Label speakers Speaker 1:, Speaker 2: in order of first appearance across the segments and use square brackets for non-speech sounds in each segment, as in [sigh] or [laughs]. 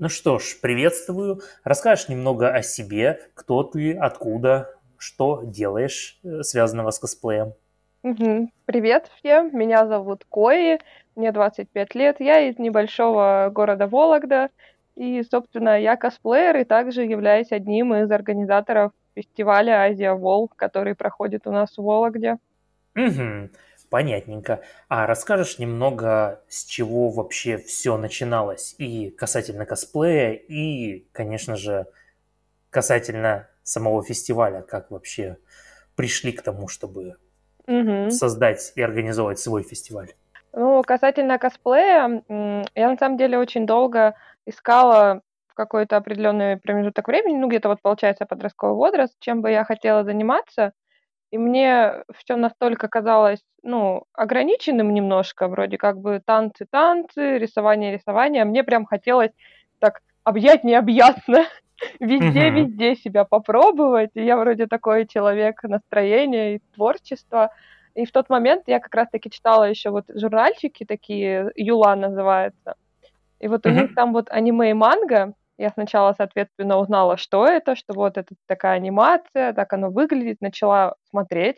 Speaker 1: Ну что ж, приветствую. Расскажешь немного о себе, кто ты, откуда, что делаешь, э, связанного с косплеем.
Speaker 2: Мгм. Привет всем, меня зовут Кои, мне 25 лет, я из небольшого города Вологда, и, собственно, я косплеер и также являюсь одним из организаторов фестиваля Азия Вол, который проходит у нас в Вологде.
Speaker 1: Угу, понятненько. А расскажешь немного, с чего вообще все начиналось и касательно косплея, и, конечно же, касательно самого фестиваля, как вообще пришли к тому, чтобы
Speaker 2: Мгм.
Speaker 1: создать и организовать свой фестиваль?
Speaker 2: Ну, касательно косплея, я на самом деле очень долго искала в какой-то определенный промежуток времени, ну, где-то вот получается подростковый возраст, чем бы я хотела заниматься. И мне все настолько казалось, ну, ограниченным немножко, вроде как бы танцы-танцы, рисование-рисование. Мне прям хотелось так объять необъятно, [laughs] везде-везде себя попробовать. И я вроде такой человек настроения и творчества. И в тот момент я как раз-таки читала еще вот журнальчики такие, Юла называется. И вот у них там вот аниме и манга. Я сначала, соответственно, узнала, что это, что вот это такая анимация, так оно выглядит, начала смотреть.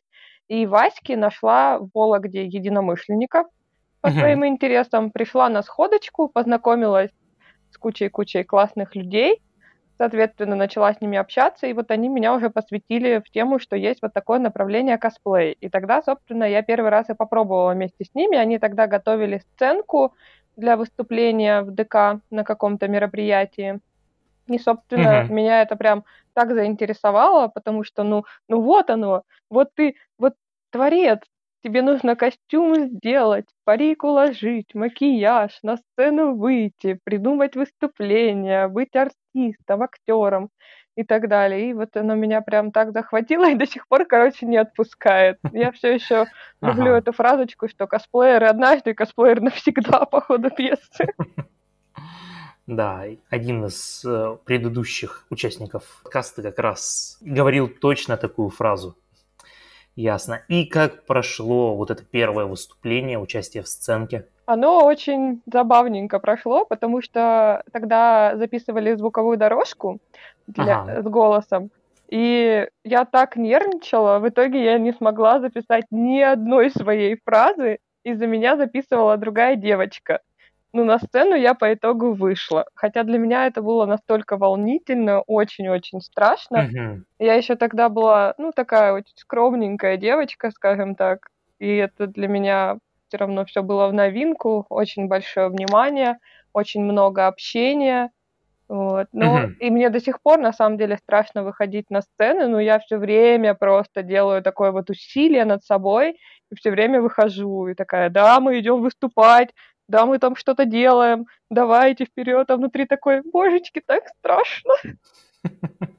Speaker 2: И Ваське нашла в Вологде единомышленников по своим интересам, пришла на сходочку, познакомилась с кучей-кучей классных людей, соответственно, начала с ними общаться, и вот они меня уже посвятили в тему, что есть вот такое направление косплей. И тогда, собственно, я первый раз и попробовала вместе с ними. Они тогда готовили сценку для выступления в ДК на каком-то мероприятии. И, собственно,
Speaker 1: Мгм.
Speaker 2: меня это прям так заинтересовало, потому что, ну, ну вот оно, вот ты, вот творец, тебе нужно костюм сделать, парик уложить, макияж, на сцену выйти, придумать выступление, быть артистом, актером и так далее. И вот оно меня прям так захватило и до сих пор, короче, не отпускает. Я все еще [laughs] люблю
Speaker 1: Ага.
Speaker 2: эту фразочку, что косплеер однажды, косплеер [laughs] навсегда [laughs] по ходу пьесы.
Speaker 1: Да, и один из э, предыдущих участников подкаста как раз говорил точно такую фразу. Ясно. И как прошло вот это первое выступление, участие в сценке?
Speaker 2: Оно очень забавненько прошло, потому что тогда записывали звуковую дорожку для
Speaker 1: Ага.
Speaker 2: с голосом, и я так нервничала, в итоге я не смогла записать ни одной своей фразы, из-за меня записывала другая девочка. Ну, на сцену я по итогу вышла, хотя для меня это было настолько волнительно, очень-очень страшно.
Speaker 1: Мгм.
Speaker 2: Я еще тогда была, ну, такая очень скромненькая девочка, скажем так, и это для меня все равно все было в новинку, очень большое внимание, очень много общения. Вот. Но
Speaker 1: Мгм.
Speaker 2: и мне до сих пор на самом деле страшно выходить на сцены, но я все время просто делаю такое вот усилие над собой и все время выхожу. И такая: "Да, мы идем выступать, да, мы там что-то делаем, давайте вперед". А внутри такой: "Божечки, так страшно". [laughs]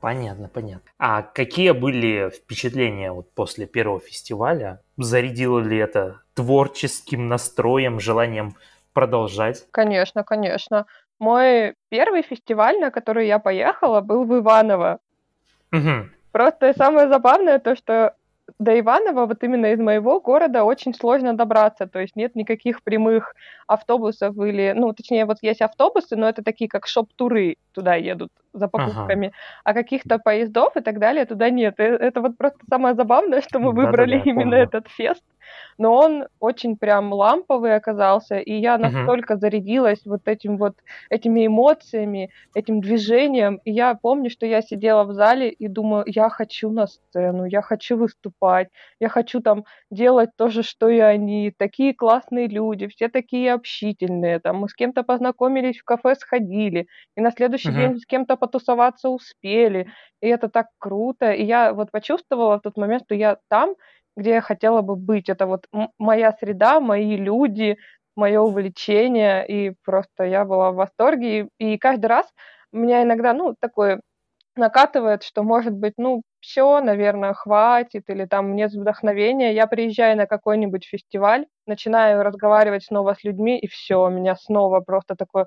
Speaker 1: Понятно, понятно. А какие были впечатления вот после первого фестиваля? Зарядило ли это творческим настроем, желанием продолжать?
Speaker 2: Конечно, конечно. Мой первый фестиваль, на который я поехала, был в Иваново.
Speaker 1: Мгм.
Speaker 2: Просто самое забавное то, что до Иваново, вот именно из моего города, очень сложно добраться. То есть нет никаких прямых автобусов или, ну, точнее, вот есть автобусы, но это такие, как шоп-туры туда едут за
Speaker 1: Ага.
Speaker 2: покупками, а каких-то поездов и так далее туда нет. И это вот просто самое забавное, что мы выбрали
Speaker 1: Да-да-да,
Speaker 2: именно
Speaker 1: помню.
Speaker 2: этот фест, но он очень прям ламповый оказался, и я настолько зарядилась вот этим вот, этими эмоциями, этим движением. И я помню, что я сидела в зале и думаю: "Я хочу на сцену, я хочу выступать, я хочу там делать то же, что и они. Такие классные люди, все такие общительные". Там мы с кем-то познакомились, в кафе сходили, и на следующий
Speaker 1: Мгм.
Speaker 2: день с кем-то потусоваться успели. И это так круто. И я вот почувствовала в тот момент, что я там, где я хотела бы быть. Это вот моя среда, мои люди, мое увлечение. И просто я была в восторге. И и каждый раз меня иногда, ну, такое накатывает, что, может быть, ну, все, наверное, хватит или там нет вдохновения. Я приезжаю на какой-нибудь фестиваль, начинаю разговаривать снова с людьми, и все, меня снова просто такое: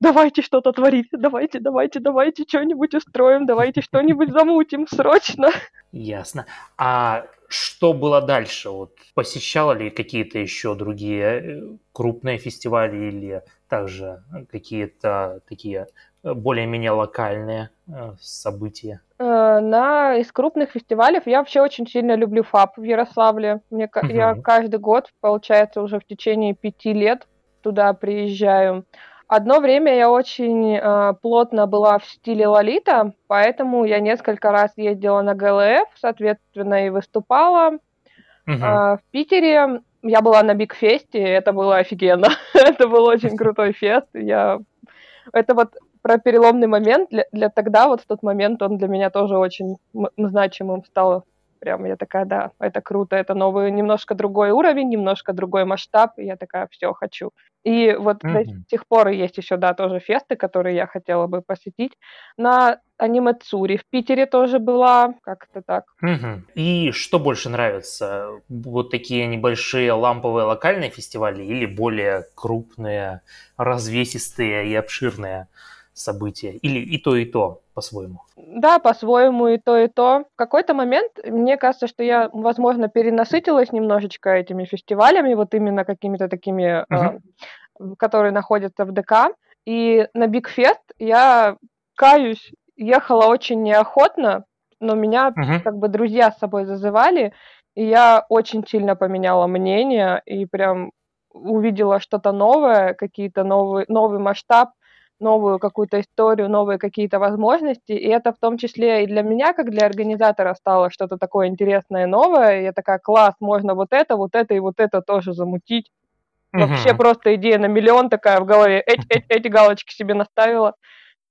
Speaker 2: "Давайте что-то творить, давайте, давайте, давайте чё нибудь устроим, давайте что-нибудь замутим срочно".
Speaker 1: Ясно. А что было дальше? Вот посещала ли какие-то еще другие э, крупные фестивали или также какие-то такие э, более-менее локальные э, события?
Speaker 2: На из крупных фестивалей я вообще очень сильно люблю ФАП в Ярославле. Мне, угу. Я каждый год, получается, уже в течение пяти лет туда приезжаю. Одно время я очень э, плотно была в стиле Лолита, поэтому я несколько раз ездила на ГЛФ, соответственно, и выступала. Угу. Э, в Питере я была на Биг Фесте, это было офигенно. [laughs] это был очень крутой фест. Я... Это вот про переломный момент. Для, для тогда, вот в тот момент, он для меня тоже очень значимым стал Прям я такая, да, это круто, это новый, немножко другой уровень, немножко другой масштаб, и я такая, все, хочу. И вот mm-hmm. до сих пор есть еще, да, тоже фесты, которые я хотела бы посетить. На аниме Цури в Питере тоже была, как-то так.
Speaker 1: Угу. И что больше нравится? Вот такие небольшие ламповые локальные фестивали или более крупные, развесистые и обширные? События? Или и то, и то по-своему?
Speaker 2: Да, по-своему и то, и то. В какой-то момент, мне кажется, что я, возможно, перенасытилась немножечко этими фестивалями, вот именно какими-то такими, uh-huh. э, которые находятся в ДК. И на Биг Фест я, каюсь, ехала очень неохотно, но меня uh-huh. как бы друзья с собой зазывали, и я очень сильно поменяла мнение и прям увидела что-то новое, какие-то новый, новый масштаб, новую какую-то историю, новые какие-то возможности. И это в том числе и для меня, как для организатора, стало что-то такое интересное, новое. И я такая, класс, можно вот это, вот это и вот это тоже замутить. Угу. Вообще просто идея на миллион такая в голове. [laughs] Эти, эти, эти галочки себе наставила.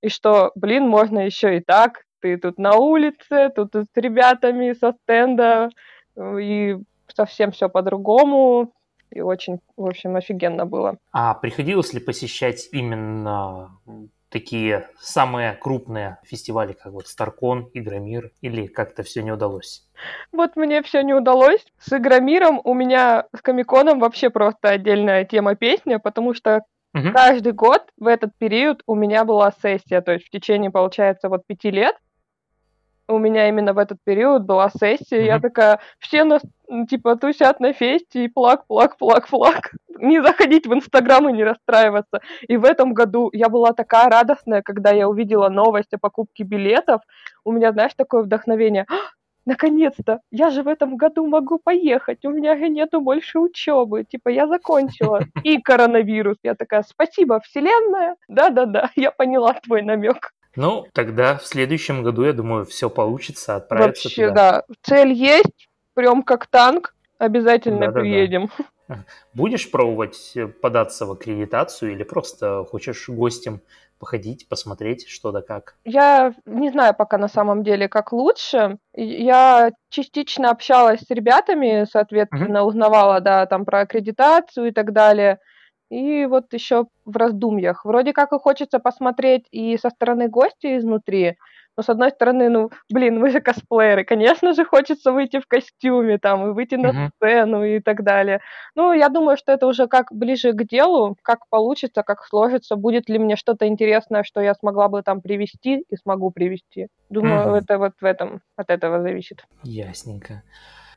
Speaker 2: И что, блин, можно еще и так. Ты тут на улице, тут с ребятами со стенда, и совсем все по-другому и очень, в общем, офигенно было.
Speaker 1: А приходилось ли посещать именно такие самые крупные фестивали, как вот Старкон, Игромир, или как-то все не удалось?
Speaker 2: Вот мне все не удалось. С Игромиром у меня с Комиконом вообще просто отдельная тема песня, потому что угу. каждый год в этот период у меня была сессия, то есть в течение, получается, вот пяти лет у меня именно в этот период была сессия, mm-hmm. я такая, все нас, типа, тусят на фесте и плак, плак, плак, плак. [laughs] Не заходить в Инстаграм и не расстраиваться. И в этом году я была такая радостная, когда я увидела новость о покупке билетов. У меня, знаешь, такое вдохновение. «А, наконец-то, я же в этом году могу поехать, у меня же нету больше учебы, типа я закончила. [laughs] И коронавирус. Я такая, спасибо, Вселенная, да-да-да, я поняла твой намек.
Speaker 1: Ну, тогда в следующем году, я думаю, все получится, отправиться
Speaker 2: Вообще, туда. да. Цель есть, прям как танк, обязательно да, приедем.
Speaker 1: Да, [laughs] да. Будешь пробовать э, податься в аккредитацию или просто хочешь гостем походить, посмотреть, что да как?
Speaker 2: Я не знаю пока на самом деле, как лучше. Я частично общалась с ребятами, соответственно, угу. узнавала, да, там про аккредитацию и так далее. И вот еще в раздумьях. Вроде как и хочется посмотреть и со стороны гостя изнутри, но с одной стороны, ну, блин, мы же косплееры, конечно же, хочется выйти в костюме там и выйти на uh-huh. сцену и так далее. Ну, я думаю, что это уже как ближе к делу, как получится, как сложится, будет ли мне что-то интересное, что я смогла бы там привести и смогу привести. Думаю, uh-huh. это вот в этом от этого зависит.
Speaker 1: Ясненько.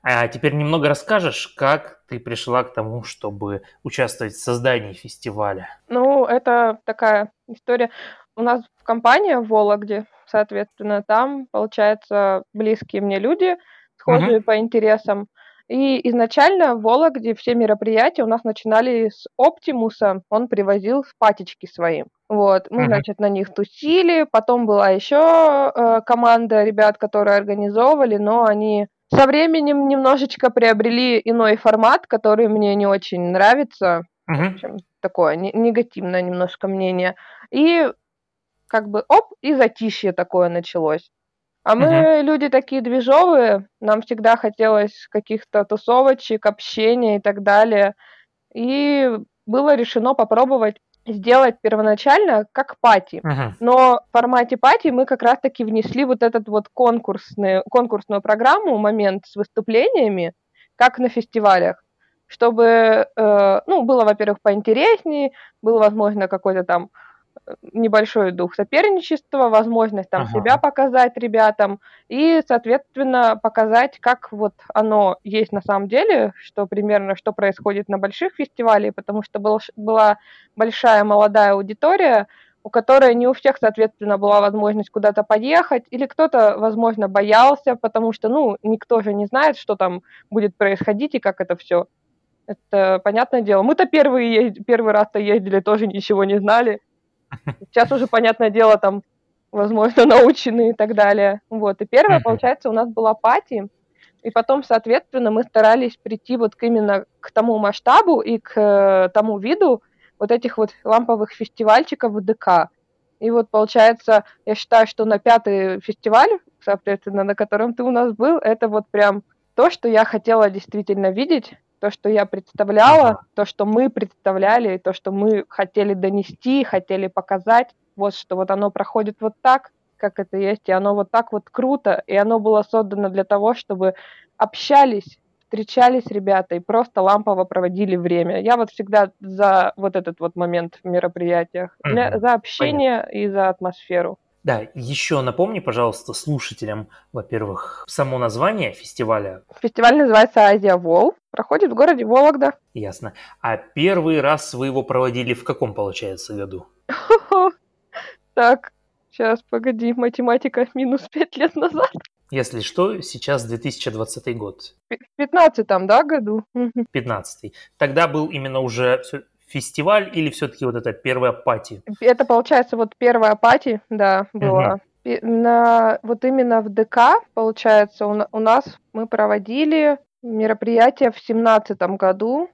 Speaker 1: А теперь немного расскажешь, как ты пришла к тому, чтобы участвовать в создании фестиваля?
Speaker 2: Ну, это такая история. У нас в компании в Вологде, соответственно, там, получается, близкие мне люди, схожие угу. по интересам. И изначально в Вологде все мероприятия у нас начинали с Оптимуса. Он привозил патечки свои. Вот, мы, uh-huh. значит, на них тусили. Потом была еще э, команда ребят, которые организовывали, но они со временем немножечко приобрели иной формат, который мне не очень нравится. Угу. В общем, такое не- негативное немножко мнение. И как бы оп, и затишье такое началось. А мы угу. люди такие движовые, нам всегда хотелось каких-то тусовочек, общения и так далее. И было решено попробовать сделать первоначально как пати. Uh-huh. Но в формате пати мы как раз-таки внесли вот этот вот конкурсный, конкурсную программу, момент с выступлениями, как на фестивалях, чтобы, э, ну, было, во-первых, поинтереснее, был, возможно, какой-то там небольшой дух соперничества, возможность там ага. себя показать ребятам и, соответственно, показать, как вот оно есть на самом деле, что примерно, что происходит на больших фестивалях, потому что был, была большая молодая аудитория, у которой не у всех, соответственно, была возможность куда-то поехать, или кто-то, возможно, боялся, потому что, ну, никто же не знает, что там будет происходить и как это все. Это понятное дело. Мы-то первый, первый раз-то ездили, тоже ничего не знали. Сейчас уже, понятное дело, там, возможно, [laughs] научены и так далее. Вот. И первое, получается, у нас была пати, и потом, соответственно, мы старались прийти вот именно к тому масштабу и к э, тому виду вот этих вот ламповых фестивальчиков в ДК. И вот, получается, я считаю, что на пятый фестиваль, соответственно, на котором ты у нас был, это вот прям то, что я хотела действительно видеть, то, что я представляла, то, что мы представляли, то, что мы хотели донести, хотели показать, вот что вот оно проходит вот так, как это есть, и оно вот так вот круто, и оно было создано для того, чтобы общались, встречались ребята и просто лампово проводили время. Я вот всегда за вот этот вот момент в мероприятиях, для, за общение Понятно. и за атмосферу.
Speaker 1: Да, еще напомни, пожалуйста, слушателям, во-первых, само название фестиваля.
Speaker 2: Фестиваль называется Азия Вол, проходит в городе Вологда.
Speaker 1: Ясно. А первый раз вы его проводили в каком, получается, году?
Speaker 2: Так, сейчас, погоди, математика минус пять лет назад.
Speaker 1: Если что, сейчас 2020 год.
Speaker 2: В 15 да, году?
Speaker 1: 15 Тогда был именно уже фестиваль или все-таки вот это первая пати?
Speaker 2: Это, получается, вот первая пати, да, была. Угу. На, вот именно в ДК, получается, у, у нас мы проводили мероприятие в семнадцатом году.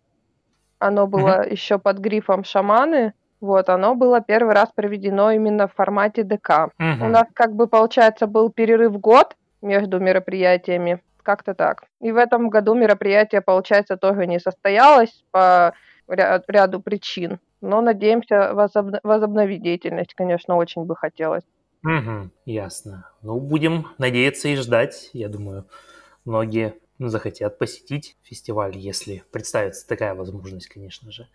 Speaker 2: Оно было угу. еще под грифом «Шаманы». Вот, оно было первый раз проведено именно в формате ДК. Угу. У нас, как бы, получается, был перерыв год между мероприятиями. Как-то так. И в этом году мероприятие, получается, тоже не состоялось по ряду причин. Но надеемся возобно- возобновить деятельность, конечно, очень бы хотелось.
Speaker 1: Угу, ясно. Ну, будем надеяться и ждать. Я думаю, многие захотят посетить фестиваль, если представится такая возможность, конечно же.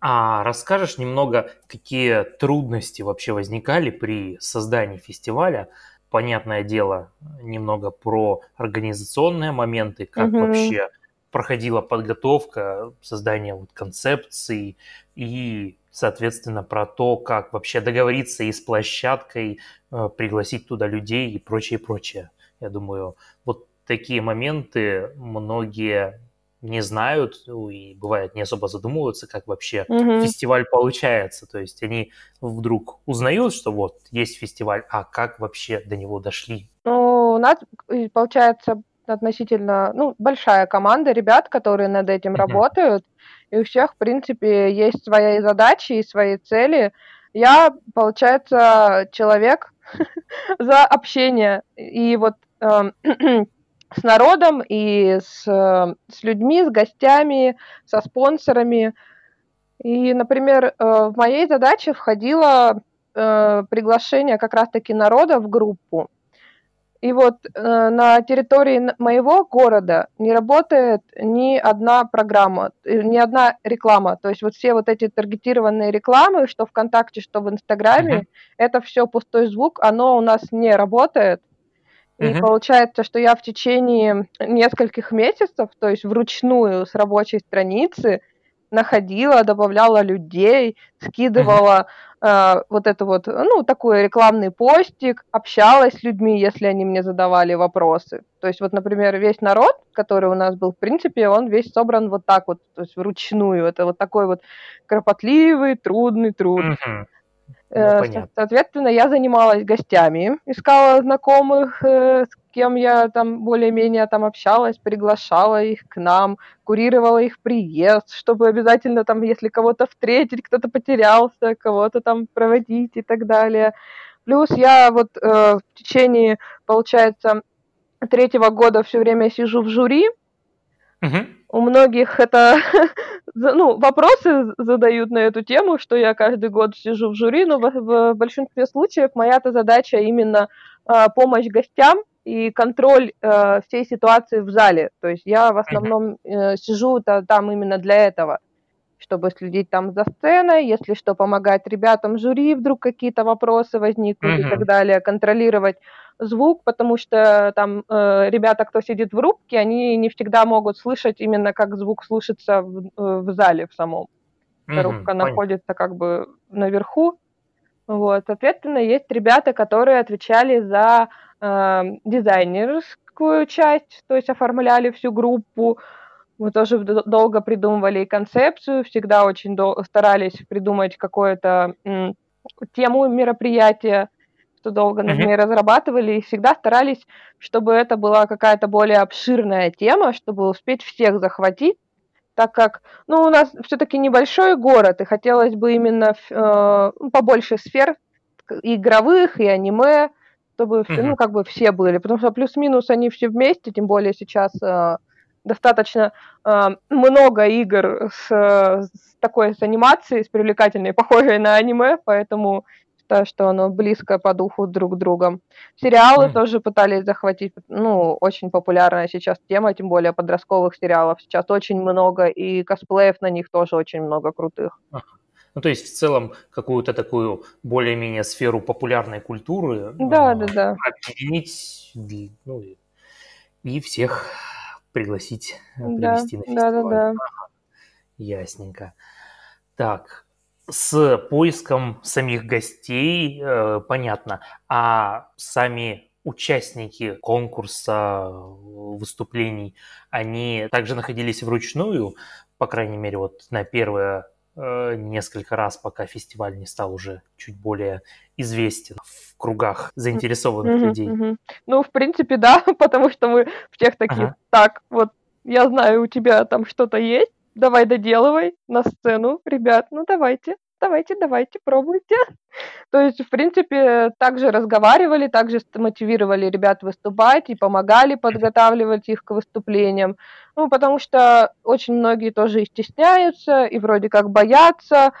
Speaker 1: А расскажешь немного, какие трудности вообще возникали при создании фестиваля? Понятное дело, немного про организационные моменты, как угу. вообще проходила подготовка, создание вот концепций и, соответственно, про то, как вообще договориться и с площадкой, э, пригласить туда людей и прочее, прочее. Я думаю, вот такие моменты многие не знают и бывает не особо задумываются, как вообще угу. фестиваль получается. То есть они вдруг узнают, что вот есть фестиваль, а как вообще до него дошли?
Speaker 2: Ну, у нас получается относительно, ну, большая команда ребят, которые над этим mm-hmm. работают, и у всех, в принципе, есть свои задачи и свои цели. Я, получается, человек [laughs] за общение и вот э, [clears throat] с народом и с, с людьми, с гостями, со спонсорами. И, например, э, в моей задаче входило э, приглашение как раз-таки народа в группу. И вот э, на территории моего города не работает ни одна программа, э, ни одна реклама. То есть вот все вот эти таргетированные рекламы, что ВКонтакте, что в Инстаграме, uh-huh. это все пустой звук, оно у нас не работает. И uh-huh. получается, что я в течение нескольких месяцев, то есть вручную с рабочей страницы, находила, добавляла людей, скидывала э, вот это вот, ну, такой рекламный постик, общалась с людьми, если они мне задавали вопросы. То есть вот, например, весь народ, который у нас был, в принципе, он весь собран вот так вот, то есть вручную. Это вот такой вот кропотливый, трудный труд. Mm-hmm. Ну, Соответственно, я занималась гостями, искала знакомых, э, с кем я там более-менее там общалась, приглашала их к нам, курировала их приезд, чтобы обязательно там, если кого-то встретить, кто-то потерялся, кого-то там проводить и так далее. Плюс я вот э, в течение, получается, третьего года все время сижу в жюри. Угу. У многих это [laughs] ну, вопросы задают на эту тему, что я каждый год сижу в жюри, но в, в большинстве случаев моя-то задача именно э, помощь гостям и контроль э, всей ситуации в зале. То есть я в основном э, сижу -то там именно для этого. чтобы следить там за сценой, если что, помогать ребятам жюри, вдруг какие-то вопросы возникнут mm-hmm. и так далее, контролировать звук, потому что там э, ребята, кто сидит в рубке, они не всегда могут слышать именно как звук слышится в, э, в зале в самом. Mm-hmm, рубка понятно. находится как бы наверху. Вот, соответственно, есть ребята, которые отвечали за э, дизайнерскую часть, то есть оформляли всю группу, мы тоже долго придумывали концепцию, всегда очень дол- старались придумать какую-то тему мероприятия, что долго над ней разрабатывали, и всегда старались, чтобы это была какая-то более обширная тема, чтобы успеть всех захватить, так как, ну, у нас все-таки небольшой город, и хотелось бы именно э, побольше сфер игровых и аниме, чтобы, mm-hmm. ну, как бы все были, потому что плюс-минус они все вместе, тем более сейчас э, достаточно э, много игр с, с такой с анимацией, с привлекательной, похожей на аниме, поэтому считаю, что оно близко по духу друг к другу. Сериалы mm. тоже пытались захватить, ну, очень популярная сейчас тема, тем более подростковых сериалов. Сейчас очень много, и косплеев на них тоже очень много крутых.
Speaker 1: Ну, то есть в целом какую-то такую более-менее сферу популярной культуры
Speaker 2: да, э, да, да.
Speaker 1: объединить ну, и всех пригласить, э, привести да, на фестиваль. Да, да, да. Ясненько. Так, с поиском самих гостей э, понятно, а сами участники конкурса, выступлений, они также находились вручную, по крайней мере, вот на первое э, несколько раз, пока фестиваль не стал уже чуть более известен в кругах заинтересованных mm-hmm, людей. Mm-hmm.
Speaker 2: Ну, в принципе, [laughs] да, потому что мы всех таких, ага. так, вот, я знаю, у тебя там что-то есть, давай доделывай на сцену, ребят, ну давайте, давайте, давайте, пробуйте. [laughs] То есть, в принципе, также разговаривали, также мотивировали ребят выступать и помогали подготавливать их к выступлениям. Ну, потому что очень многие тоже и стесняются, и вроде как боятся,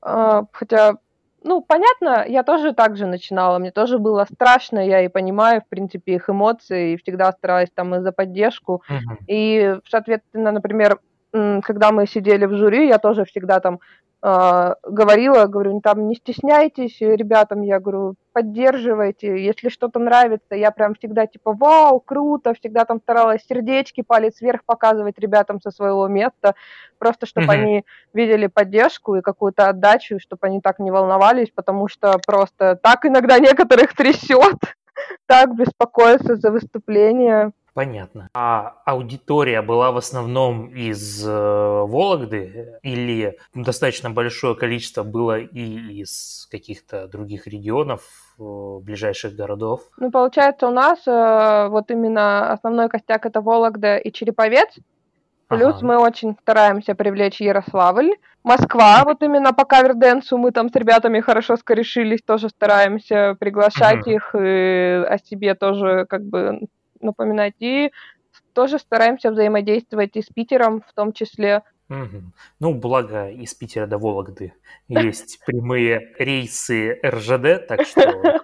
Speaker 2: а, хотя ну, понятно, я тоже так же начинала, мне тоже было страшно, я и понимаю, в принципе, их эмоции, и всегда старалась там и за поддержку. Uh-huh. И, соответственно, например, когда мы сидели в жюри, я тоже всегда там э, говорила, говорю, там не стесняйтесь, ребятам, я говорю, поддерживайте, если что-то нравится, я прям всегда типа, вау, круто, всегда там старалась сердечки, палец вверх показывать ребятам со своего места, просто чтобы mm-hmm. они видели поддержку и какую-то отдачу, чтобы они так не волновались, потому что просто так иногда некоторых трясет, [laughs] так беспокоиться за выступление.
Speaker 1: Понятно. А аудитория была в основном из э, Вологды или достаточно большое количество было и из каких-то других регионов, э, ближайших городов?
Speaker 2: Ну, получается, у нас э, вот именно основной костяк это Вологда и Череповец. Плюс ага. мы очень стараемся привлечь Ярославль. Москва, вот именно по каверденсу мы там с ребятами хорошо скорешились, тоже стараемся приглашать угу. их и о себе тоже как бы напоминать. И тоже стараемся взаимодействовать и с Питером в том числе.
Speaker 1: Угу. Ну, благо из Питера до Вологды есть прямые рейсы РЖД, так что [laughs]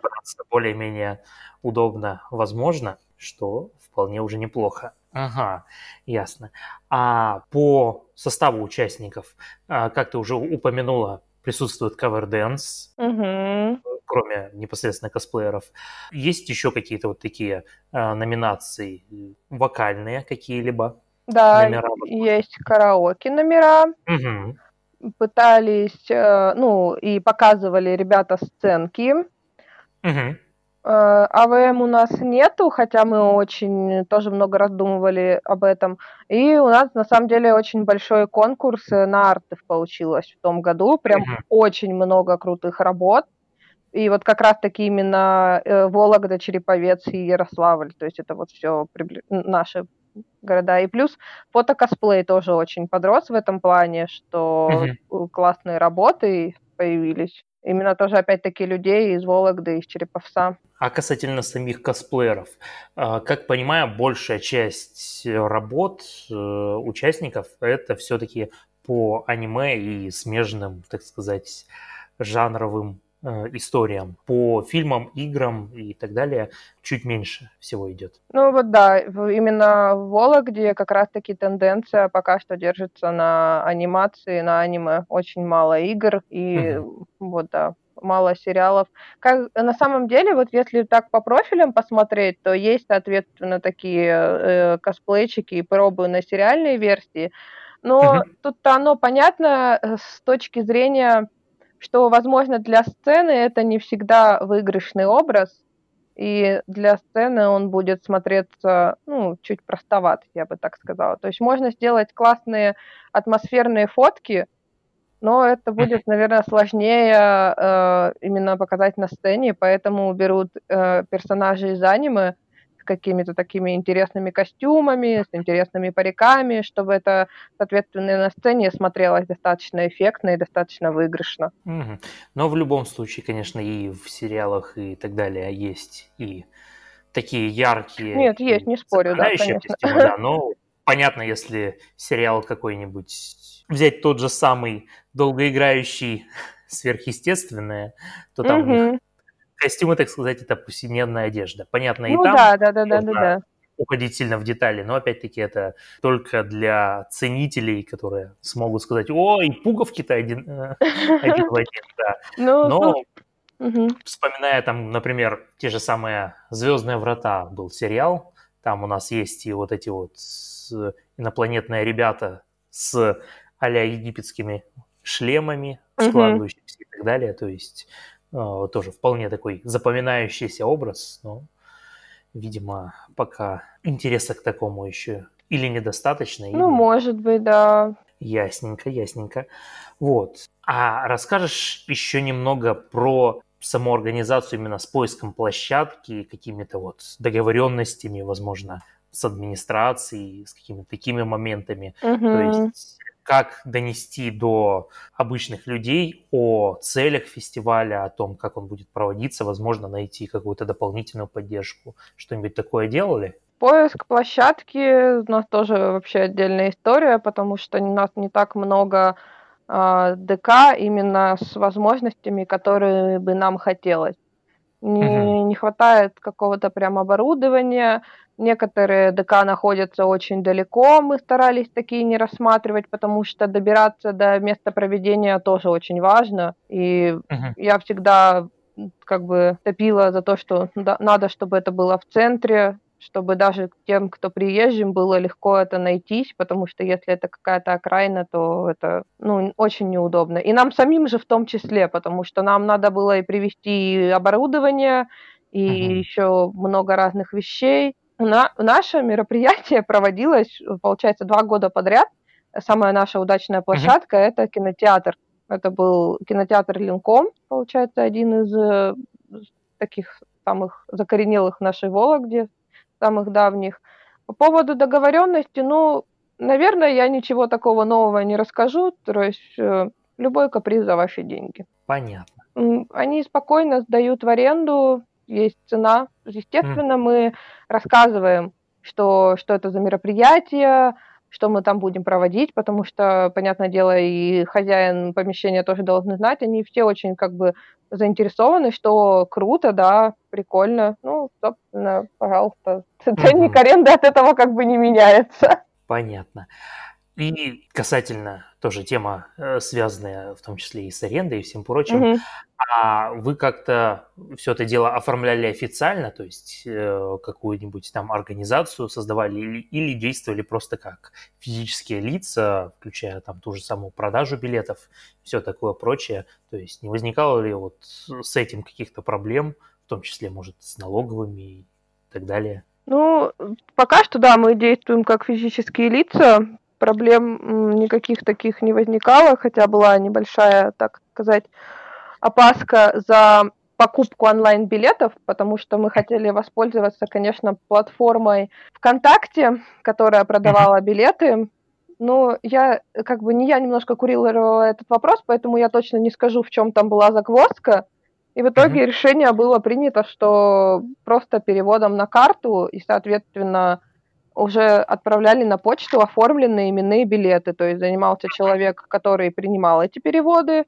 Speaker 1: более-менее удобно возможно, что вполне уже неплохо. Ага, ясно. А по составу участников, а, как ты уже упомянула, присутствует Cover Dance, угу. кроме непосредственно косплееров. Есть еще какие-то вот такие э, номинации вокальные какие-либо?
Speaker 2: Да, номера, есть караоке номера. Угу. Пытались, э, ну, и показывали ребята сценки. Угу. Э, АВМ у нас нету, хотя мы очень тоже много раздумывали об этом. И у нас на самом деле очень большой конкурс на артов получилось в том году. Прям uh-huh. очень много крутых работ. И вот как раз-таки именно э, Вологда, Череповец и Ярославль. То есть это вот все прибли... наши города. И плюс фотокосплей тоже очень подрос в этом плане, что uh-huh. классные работы появились. Именно тоже, опять-таки, людей из Вологды, из Череповца.
Speaker 1: А касательно самих косплееров, а, как понимаю, большая часть работ э, участников это все-таки по аниме и смежным, так сказать, жанровым историям. По фильмам, играм и так далее чуть меньше всего идет.
Speaker 2: Ну вот да, именно в Вологде как раз-таки тенденция пока что держится на анимации, на аниме. Очень мало игр и угу. вот да, мало сериалов. Как, на самом деле, вот если так по профилям посмотреть, то есть, соответственно, такие э, косплейчики и пробы на сериальные версии. Но uh-huh. тут оно понятно э, с точки зрения, что, возможно, для сцены это не всегда выигрышный образ, и для сцены он будет смотреться, ну, чуть простоват, я бы так сказала. То есть можно сделать классные атмосферные фотки, но это будет, наверное, сложнее э, именно показать на сцене, поэтому берут э, персонажей из аниме какими-то такими интересными костюмами, с интересными париками, чтобы это, соответственно, на сцене смотрелось достаточно эффектно и достаточно выигрышно.
Speaker 1: Угу. Но в любом случае, конечно, и в сериалах и так далее есть и такие яркие...
Speaker 2: Нет, есть, не спорю, да, конечно.
Speaker 1: Костюмы, да, но понятно, если сериал какой-нибудь взять тот же самый долгоиграющий сверхъестественное, то там угу. у них костюмы, так сказать, это повседневная одежда. Понятно, ну, и там
Speaker 2: да, да, да, да, да, да.
Speaker 1: уходить сильно в детали, но опять-таки это только для ценителей, которые смогут сказать, ой, пуговки-то один, э, [laughs] один в один, да. Ну, но угу. вспоминая там, например, те же самые «Звездные врата» был сериал, там у нас есть и вот эти вот инопланетные ребята с а египетскими шлемами, складывающимися mm-hmm. и так далее. То есть тоже вполне такой запоминающийся образ, но, видимо, пока интереса к такому еще или недостаточно.
Speaker 2: Ну, или... может быть, да.
Speaker 1: Ясненько, ясненько. Вот. А расскажешь еще немного про саму организацию именно с поиском площадки, какими-то вот договоренностями, возможно, с администрацией, с какими-то такими моментами. Угу. То есть как донести до обычных людей о целях фестиваля, о том, как он будет проводиться, возможно, найти какую-то дополнительную поддержку. Что-нибудь такое делали?
Speaker 2: Поиск площадки у нас тоже вообще отдельная история, потому что у нас не так много э, ДК именно с возможностями, которые бы нам хотелось. Не, uh-huh. Не хватает какого-то прям оборудования, Некоторые ДК находятся очень далеко, мы старались такие не рассматривать, потому что добираться до места проведения тоже очень важно. И uh-huh. я всегда как бы топила за то, что надо, чтобы это было в центре, чтобы даже тем, кто приезжим, было легко это найтись, потому что если это какая-то окраина, то это ну, очень неудобно. И нам самим же в том числе, потому что нам надо было и привезти оборудование, и uh-huh. еще много разных вещей. На, наше мероприятие проводилось, получается, два года подряд. Самая наша удачная площадка mm-hmm. это кинотеатр. Это был кинотеатр Линком, получается, один из э, таких самых закоренелых в нашей Вологде, самых давних. По поводу договоренности, ну, наверное, я ничего такого нового не расскажу. То есть э, любой каприз за ваши деньги.
Speaker 1: Понятно.
Speaker 2: Они спокойно сдают в аренду есть цена. Естественно, mm. мы рассказываем, что, что это за мероприятие, что мы там будем проводить, потому что, понятное дело, и хозяин помещения тоже должны знать, они все очень как бы заинтересованы, что круто, да, прикольно. Ну, собственно, пожалуйста, [laughs] ценник аренды от этого как бы не меняется.
Speaker 1: Понятно. И касательно тоже тема, э, связанная в том числе и с арендой и всем прочим, mm-hmm. а вы как-то все это дело оформляли официально, то есть э, какую-нибудь там организацию создавали или, или действовали просто как физические лица, включая там ту же самую продажу билетов, все такое прочее, то есть не возникало ли вот с этим каких-то проблем, в том числе, может, с налоговыми и так далее?
Speaker 2: Ну, пока что, да, мы действуем как физические лица, проблем никаких таких не возникало, хотя была небольшая, так сказать, опаска за покупку онлайн-билетов, потому что мы хотели воспользоваться, конечно, платформой ВКонтакте, которая продавала билеты. Но я, как бы, не я немножко курировала этот вопрос, поэтому я точно не скажу, в чем там была загвоздка. И в итоге mm-hmm. решение было принято, что просто переводом на карту и, соответственно, уже отправляли на почту оформленные именные билеты. То есть занимался человек, который принимал эти переводы,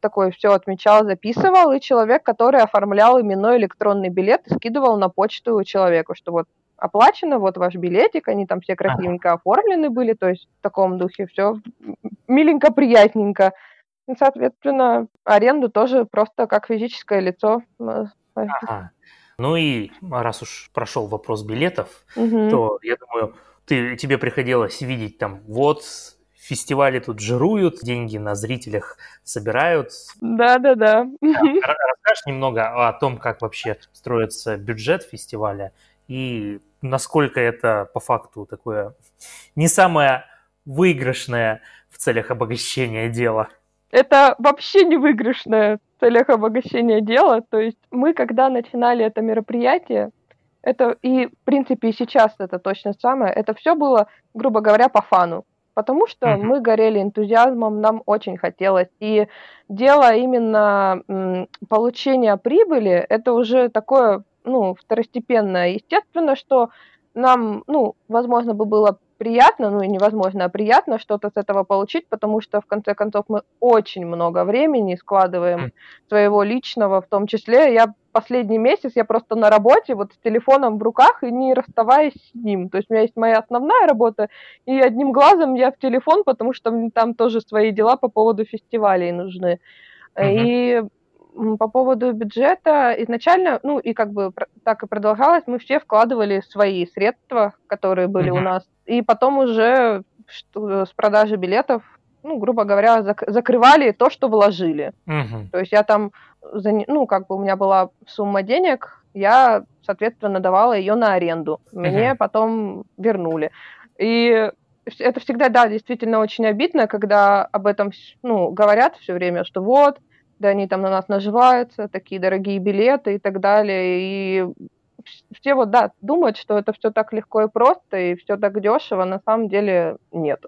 Speaker 2: такой все отмечал, записывал, и человек, который оформлял именной электронный билет, скидывал на почту человеку, что вот оплачено, вот ваш билетик, они там все красивенько оформлены были, то есть в таком духе все миленько, приятненько. И, соответственно, аренду тоже просто как физическое лицо.
Speaker 1: Ага. Ну и раз уж прошел вопрос билетов, угу. то я думаю, ты, тебе приходилось видеть там, вот фестивали тут жируют, деньги на зрителях собирают.
Speaker 2: Да-да-да.
Speaker 1: Расскажешь немного о том, как вообще строится бюджет фестиваля и насколько это по факту такое не самое выигрышное в целях обогащения дела?
Speaker 2: Это вообще не выигрышное в целях обогащения дела. То есть мы, когда начинали это мероприятие, это и, в принципе, и сейчас это точно самое, это все было, грубо говоря, по фану потому что mm-hmm. мы горели энтузиазмом, нам очень хотелось. И дело именно м, получения прибыли, это уже такое, ну, второстепенное. Естественно, что нам, ну, возможно, бы было приятно, ну и невозможно, а приятно что-то с этого получить, потому что, в конце концов, мы очень много времени складываем своего личного, в том числе. Я последний месяц, я просто на работе, вот с телефоном в руках и не расставаясь с ним. То есть у меня есть моя основная работа, и одним глазом я в телефон, потому что там тоже свои дела по поводу фестивалей нужны. Uh-huh. И по поводу бюджета изначально, ну и как бы так и продолжалось, мы все вкладывали свои средства, которые были uh-huh. у нас, и потом уже что, с продажи билетов, ну, грубо говоря, зак- закрывали то, что вложили. Uh-huh. То есть я там, ну, как бы у меня была сумма денег, я, соответственно, давала ее на аренду. Мне uh-huh. потом вернули. И это всегда, да, действительно очень обидно, когда об этом, ну, говорят все время, что вот, да они там на нас наживаются, такие дорогие билеты и так далее. И все вот, да, думают, что это все так легко и просто, и все так дешево, на самом деле нет.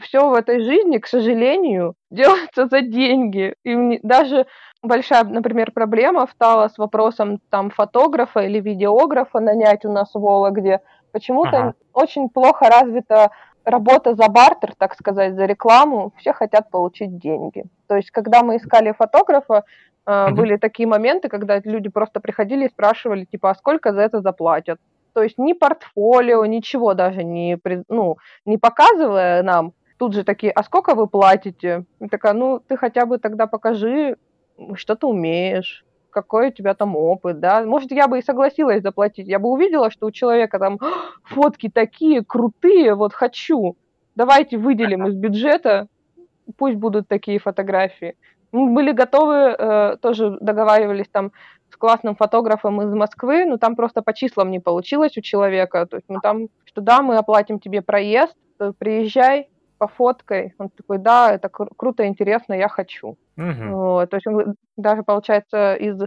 Speaker 2: Все в этой жизни, к сожалению, [laughs] делается за деньги. И даже большая, например, проблема стала с вопросом там фотографа или видеографа нанять у нас в Вологде. Почему-то ага. очень плохо развита работа за бартер, так сказать, за рекламу, все хотят получить деньги. То есть, когда мы искали фотографа, mm-hmm. были такие моменты, когда люди просто приходили и спрашивали, типа, а сколько за это заплатят? То есть ни портфолио, ничего даже не, ну, не показывая нам, тут же такие, а сколько вы платите? И такая, ну, ты хотя бы тогда покажи, что ты умеешь, какой у тебя там опыт, да. Может, я бы и согласилась заплатить. Я бы увидела, что у человека там фотки такие крутые, вот хочу. Давайте выделим из бюджета, пусть будут такие фотографии. Мы были готовы, э, тоже договаривались там с классным фотографом из Москвы, но там просто по числам не получилось у человека. То есть мы там, что да, мы оплатим тебе проезд, приезжай, пофоткой. Он такой, да, это кру- круто, интересно, я хочу. Угу. Вот, то есть даже, получается, из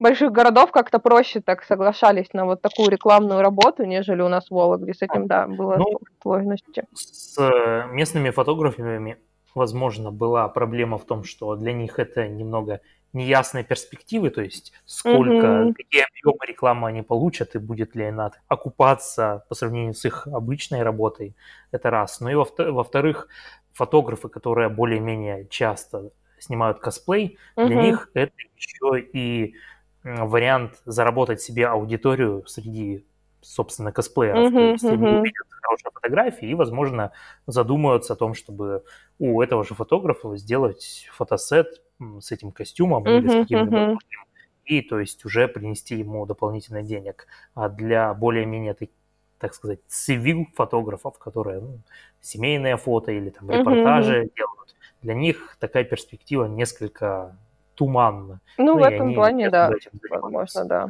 Speaker 2: больших городов как-то проще так соглашались на вот такую рекламную работу, нежели у нас в Вологде. С этим, да, было ну, сложности.
Speaker 1: С э, местными фотографами, возможно, была проблема в том, что для них это немного неясные перспективы, то есть сколько, mm-hmm. какие объемы рекламы они получат и будет ли она окупаться по сравнению с их обычной работой, это раз. Ну и во-вторых, фотографы, которые более-менее часто снимают косплей, mm-hmm. для них это еще и вариант заработать себе аудиторию среди собственно, косплееров. Mm-hmm, То есть mm-hmm. они увидят хорошие фотографии и, возможно, задумаются о том, чтобы у этого же фотографа сделать фотосет с этим костюмом или с uh-huh. и то есть уже принести ему дополнительно денег. А для более-менее, так сказать, цивил фотографов, которые ну, семейные фото или там репортажи uh-huh. делают, для них такая перспектива несколько туманна.
Speaker 2: Ну, ну в этом плане, да, возможно, да.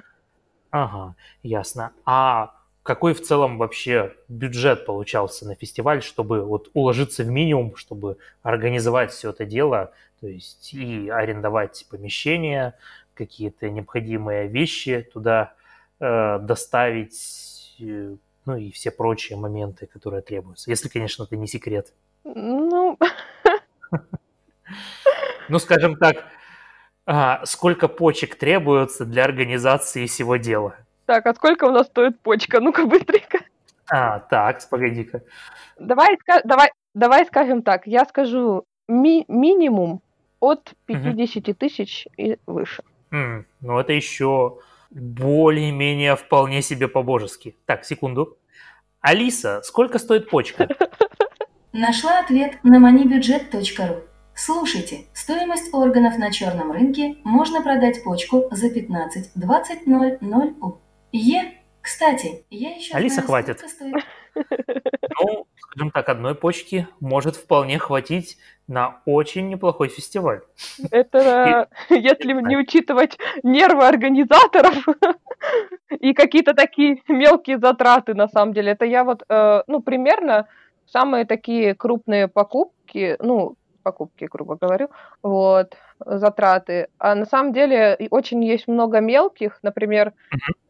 Speaker 1: Ага, ясно. А какой в целом вообще бюджет получался на фестиваль, чтобы вот уложиться в минимум, чтобы организовать все это дело, то есть и арендовать помещения, какие-то необходимые вещи туда э, доставить, э, ну и все прочие моменты, которые требуются. Если, конечно, это не секрет.
Speaker 2: Ну...
Speaker 1: Ну, скажем так, а, сколько почек требуется для организации всего дела?
Speaker 2: Так, а сколько у нас стоит почка? Ну-ка, быстренько.
Speaker 1: А, так, погоди ка
Speaker 2: Давай, давай, давай скажем так, я скажу ми минимум от 50 тысяч и выше.
Speaker 1: Mm, ну, это еще более-менее вполне себе по-божески. Так, секунду. Алиса, сколько стоит почка? [laughs]
Speaker 3: Нашла ответ на moneybudget.ru. Слушайте, стоимость органов на черном рынке можно продать почку за 15-20 0 0 у. Е. Кстати, я еще
Speaker 1: Алиса,
Speaker 3: знаю,
Speaker 1: хватит.
Speaker 3: стоит [laughs]
Speaker 1: Ну, скажем так, одной почки может вполне хватить на очень неплохой фестиваль.
Speaker 2: Это [laughs] если не учитывать нервы организаторов [laughs] и какие-то такие мелкие затраты, на самом деле. Это я вот, э, ну, примерно самые такие крупные покупки, ну, покупки, грубо говорю, вот, затраты. А на самом деле очень есть много мелких, например,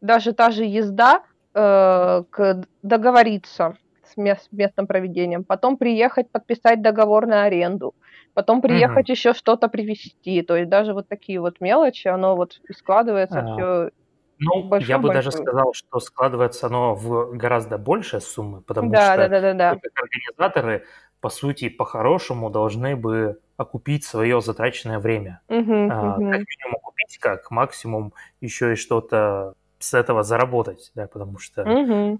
Speaker 2: даже та же езда, э, к договориться с, мест, с местным проведением, потом приехать подписать договор на аренду, потом приехать еще что-то привезти. То есть даже вот такие вот мелочи, оно вот складывается
Speaker 1: А,
Speaker 2: все.
Speaker 1: Ну,
Speaker 2: Большой-
Speaker 1: я бы даже
Speaker 2: большой.
Speaker 1: сказал, что складывается оно в гораздо большие суммы, потому
Speaker 2: Да,
Speaker 1: что
Speaker 2: да, да, да, да.
Speaker 1: как организаторы, по сути, по-хорошему должны бы окупить свое затраченное время. А,
Speaker 2: мгм.
Speaker 1: Как минимум окупить, как максимум еще и что-то с этого заработать, да, потому что
Speaker 2: Мгм.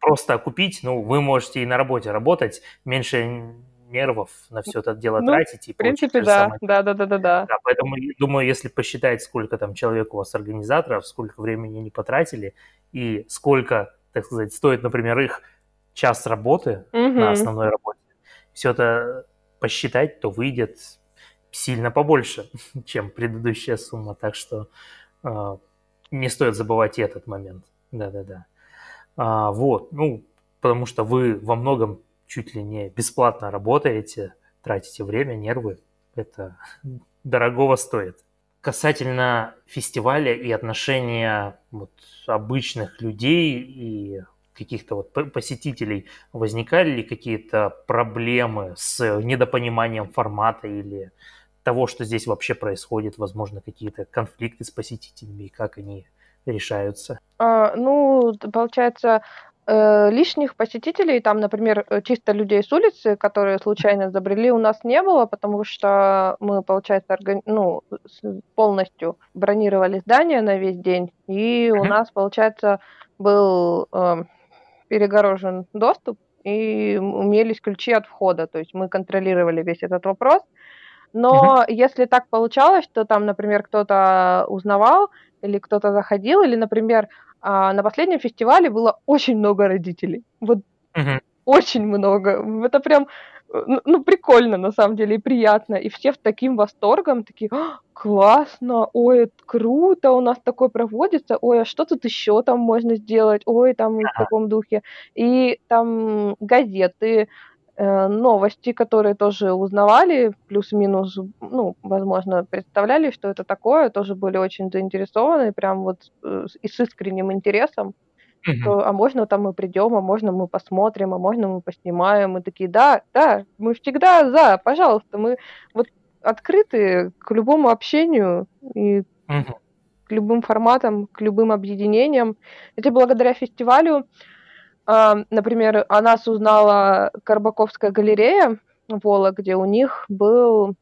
Speaker 1: просто окупить, ну, вы можете и на работе работать, меньше нервов на все это дело
Speaker 2: Ну,
Speaker 1: тратить и
Speaker 2: В принципе, да,
Speaker 1: самые
Speaker 2: да, да, да, да, да.
Speaker 1: да, поэтому, думаю, если посчитать, сколько там человек у вас организаторов, сколько времени они потратили и сколько, так сказать, стоит, например, их час работы на
Speaker 2: Мгм.
Speaker 1: основной работе, все это посчитать, то выйдет сильно побольше, [laughs] чем предыдущая сумма. Так что э, не стоит забывать и этот момент. Да-да-да. А, вот, ну, потому что вы во многом чуть ли не бесплатно работаете, тратите время, нервы. Это [laughs] дорогого стоит. Касательно фестиваля и отношения вот, обычных людей и каких-то вот посетителей, возникали ли какие-то проблемы с недопониманием формата или того, что здесь вообще происходит, возможно, какие-то конфликты с посетителями и как они решаются?
Speaker 2: А, ну, получается, э, лишних посетителей, там, например, э, чисто людей с улицы, которые случайно забрели, у нас не было, потому что мы, получается, органи- ну, полностью бронировали здание на весь день, и у нас, получается, был э, перегорожен доступ, и имелись ключи от входа, то есть мы контролировали весь этот вопрос. Но если так получалось, что там, например, кто-то узнавал или кто-то заходил, или, например, а, на последнем фестивале было очень много родителей. Вот
Speaker 1: Мгм.
Speaker 2: очень много. Это прям, ну, ну, прикольно, на самом деле, и приятно. И все с таким восторгом, такие, «А, классно, ой, это круто, у нас такое проводится, ой, а что тут еще там можно сделать, ой, там в таком духе. И там газеты, э, новости, которые тоже узнавали, плюс-минус, ну, возможно, представляли, что это такое, тоже были очень заинтересованы, прям вот э, и с искренним интересом
Speaker 1: Мгм.
Speaker 2: что, а можно там мы придем, а можно мы посмотрим, а можно мы поснимаем. Мы такие, да, да, мы всегда за, пожалуйста, мы вот открыты к любому общению и
Speaker 1: Мгм.
Speaker 2: к любым форматам, к любым объединениям. Это благодаря фестивалю, а, например, о нас узнала Карбаковская галерея в Вологде, у них был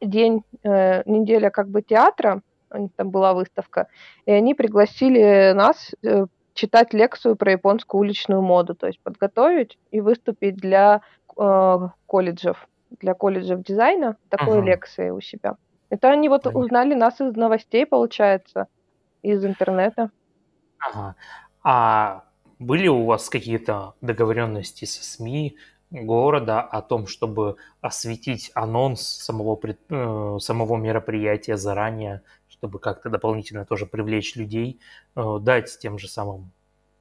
Speaker 2: день, э, неделя как бы театра, у них там была выставка, и они пригласили нас э, читать лекцию про японскую уличную моду, то есть подготовить и выступить для э, колледжев, для колледжев дизайна такой
Speaker 1: Ага.
Speaker 2: лекции у себя. Это они вот
Speaker 1: Понятно.
Speaker 2: узнали нас из новостей, получается, из интернета.
Speaker 1: Ага. А были у вас какие-то договоренности со СМИ города о том, чтобы осветить анонс самого, пред- э, самого мероприятия заранее, чтобы как-то дополнительно тоже привлечь людей, э, дать тем же самым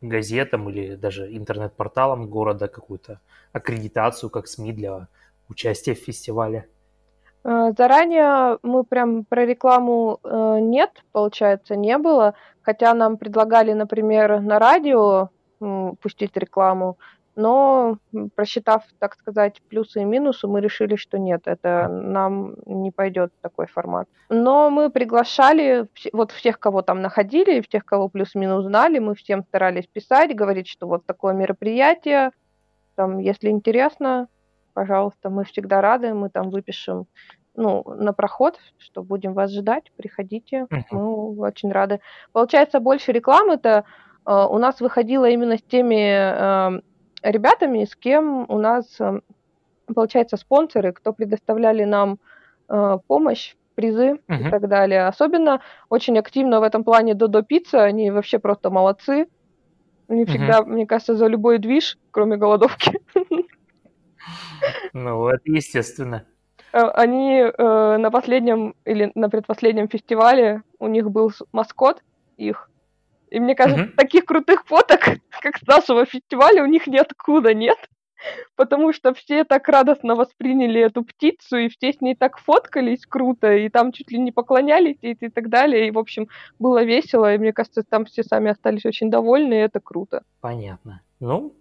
Speaker 1: газетам или даже интернет-порталам города какую-то аккредитацию как СМИ для участия в фестивале?
Speaker 2: Э, Заранее мы прям про рекламу э, нет, получается, не было. Хотя нам предлагали, например, на радио пустить рекламу, но просчитав, так сказать, плюсы и минусы, мы решили, что нет, это нам не пойдет такой формат. Но мы приглашали вот всех, кого там находили, всех, кого плюс-минус знали, мы всем старались писать, говорить, что вот такое мероприятие, там, если интересно, пожалуйста, мы всегда рады, мы там выпишем ну, на проход, что будем вас ждать, приходите, мы очень рады. Получается, больше рекламы-то э, у нас выходило именно с теми э, ребятами, с кем у нас, э, получается, спонсоры, кто предоставляли нам э, помощь, призы и
Speaker 1: Мгм.
Speaker 2: так далее. Особенно очень активно в этом плане Додо Пицца, они вообще просто молодцы. Они
Speaker 1: Мгм.
Speaker 2: всегда, мне кажется, за любой движ, кроме голодовки. [laughs]
Speaker 1: Ну, это естественно.
Speaker 2: Э, Они э, на последнем или на предпоследнем фестивале, у них был маскот их. И мне кажется,
Speaker 1: Мгм.
Speaker 2: таких крутых фоток, [laughs] как с нашего фестиваля, у них ниоткуда нет. Потому что все так радостно восприняли эту птицу, и все с ней так фоткались круто, и там чуть ли не поклонялись и, и так далее. И, в общем, было весело, и мне кажется, там все сами остались очень довольны, и это круто.
Speaker 1: Понятно. Ну,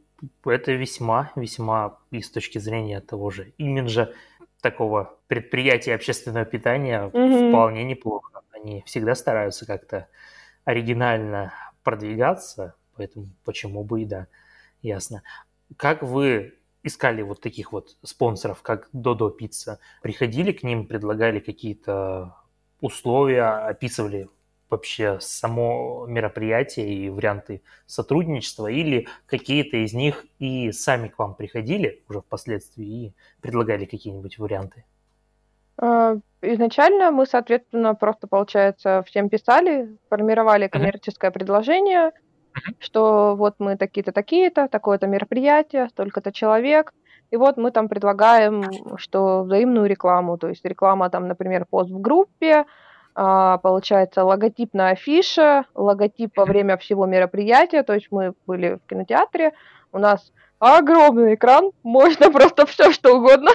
Speaker 1: это весьма, весьма и с точки зрения того же имиджа такого предприятия общественного питания
Speaker 2: Мгм.
Speaker 1: вполне неплохо. Они всегда стараются как-то оригинально продвигаться, поэтому почему бы и да, ясно. Как вы искали вот таких вот спонсоров, как Додо Пицца? Приходили к ним, предлагали какие-то условия, описывали вообще само мероприятие и варианты сотрудничества, или какие-то из них и сами к вам приходили уже впоследствии и предлагали какие-нибудь варианты?
Speaker 2: А, Изначально мы, соответственно, просто, получается, всем писали, формировали коммерческое предложение,
Speaker 1: Мгм.
Speaker 2: что вот мы такие-то, такие-то, такое-то мероприятие, столько-то человек, и вот мы там предлагаем, что взаимную рекламу, то есть реклама там, например, пост в группе, а, получается логотип на афише, логотип во время всего мероприятия, то есть мы были в кинотеатре, у нас огромный экран, можно [laughs] просто все что угодно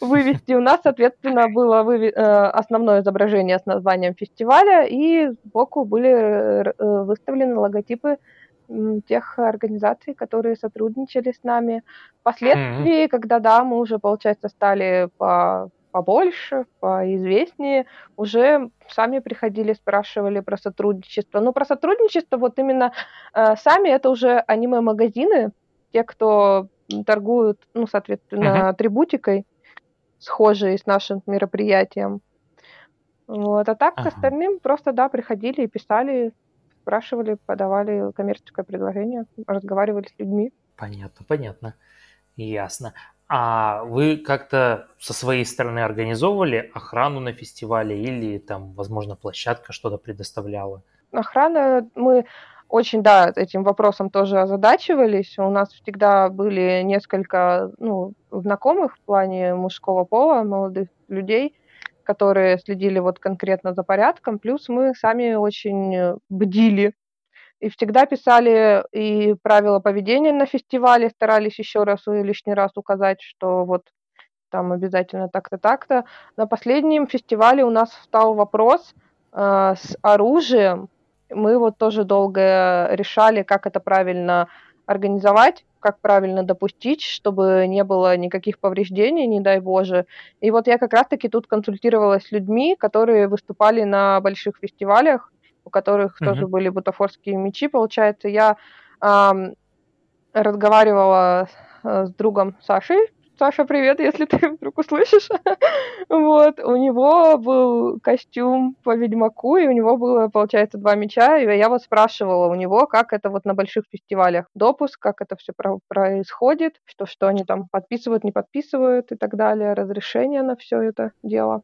Speaker 2: вывести. У нас, соответственно, было э, основное изображение с названием фестиваля, и сбоку были э, э, выставлены логотипы тех организаций, которые сотрудничали с нами. Впоследствии, когда, да, мы уже, получается, стали по побольше, поизвестнее, уже сами приходили, спрашивали про сотрудничество. Ну, про сотрудничество вот именно э, сами это уже аниме-магазины, те, кто торгуют, ну, соответственно,
Speaker 1: Мгм.
Speaker 2: атрибутикой, схожей с нашим мероприятием. Вот. А так к
Speaker 1: Ага.
Speaker 2: остальным просто, да, приходили и писали, спрашивали, подавали коммерческое предложение, разговаривали с людьми.
Speaker 1: Понятно, понятно. Ясно. А вы как-то со своей стороны организовывали охрану на фестивале или там, возможно, площадка что-то предоставляла?
Speaker 2: Охрана, мы очень, да, этим вопросом тоже озадачивались. У нас всегда были несколько, ну, знакомых в плане мужского пола, молодых людей, которые следили вот конкретно за порядком. Плюс мы сами очень бдили и всегда писали и правила поведения на фестивале, старались еще раз и лишний раз указать, что вот там обязательно так-то, так-то. На последнем фестивале у нас встал вопрос э, с оружием. Мы вот тоже долго решали, как это правильно организовать, как правильно допустить, чтобы не было никаких повреждений, не дай боже. И вот я как раз-таки тут консультировалась с людьми, которые выступали на больших фестивалях, у которых
Speaker 1: Мгм.
Speaker 2: тоже были бутафорские мечи, получается. Я ам, разговаривала э, с другом Сашей. Саша, привет, если ты [laughs] вдруг услышишь. [laughs] Вот, у него был костюм по Ведьмаку, и у него было, получается, два меча, и я вот спрашивала у него, как это вот на больших фестивалях допуск, как это все происходит, что, что они там подписывают, не подписывают и так далее, разрешение на все это дело.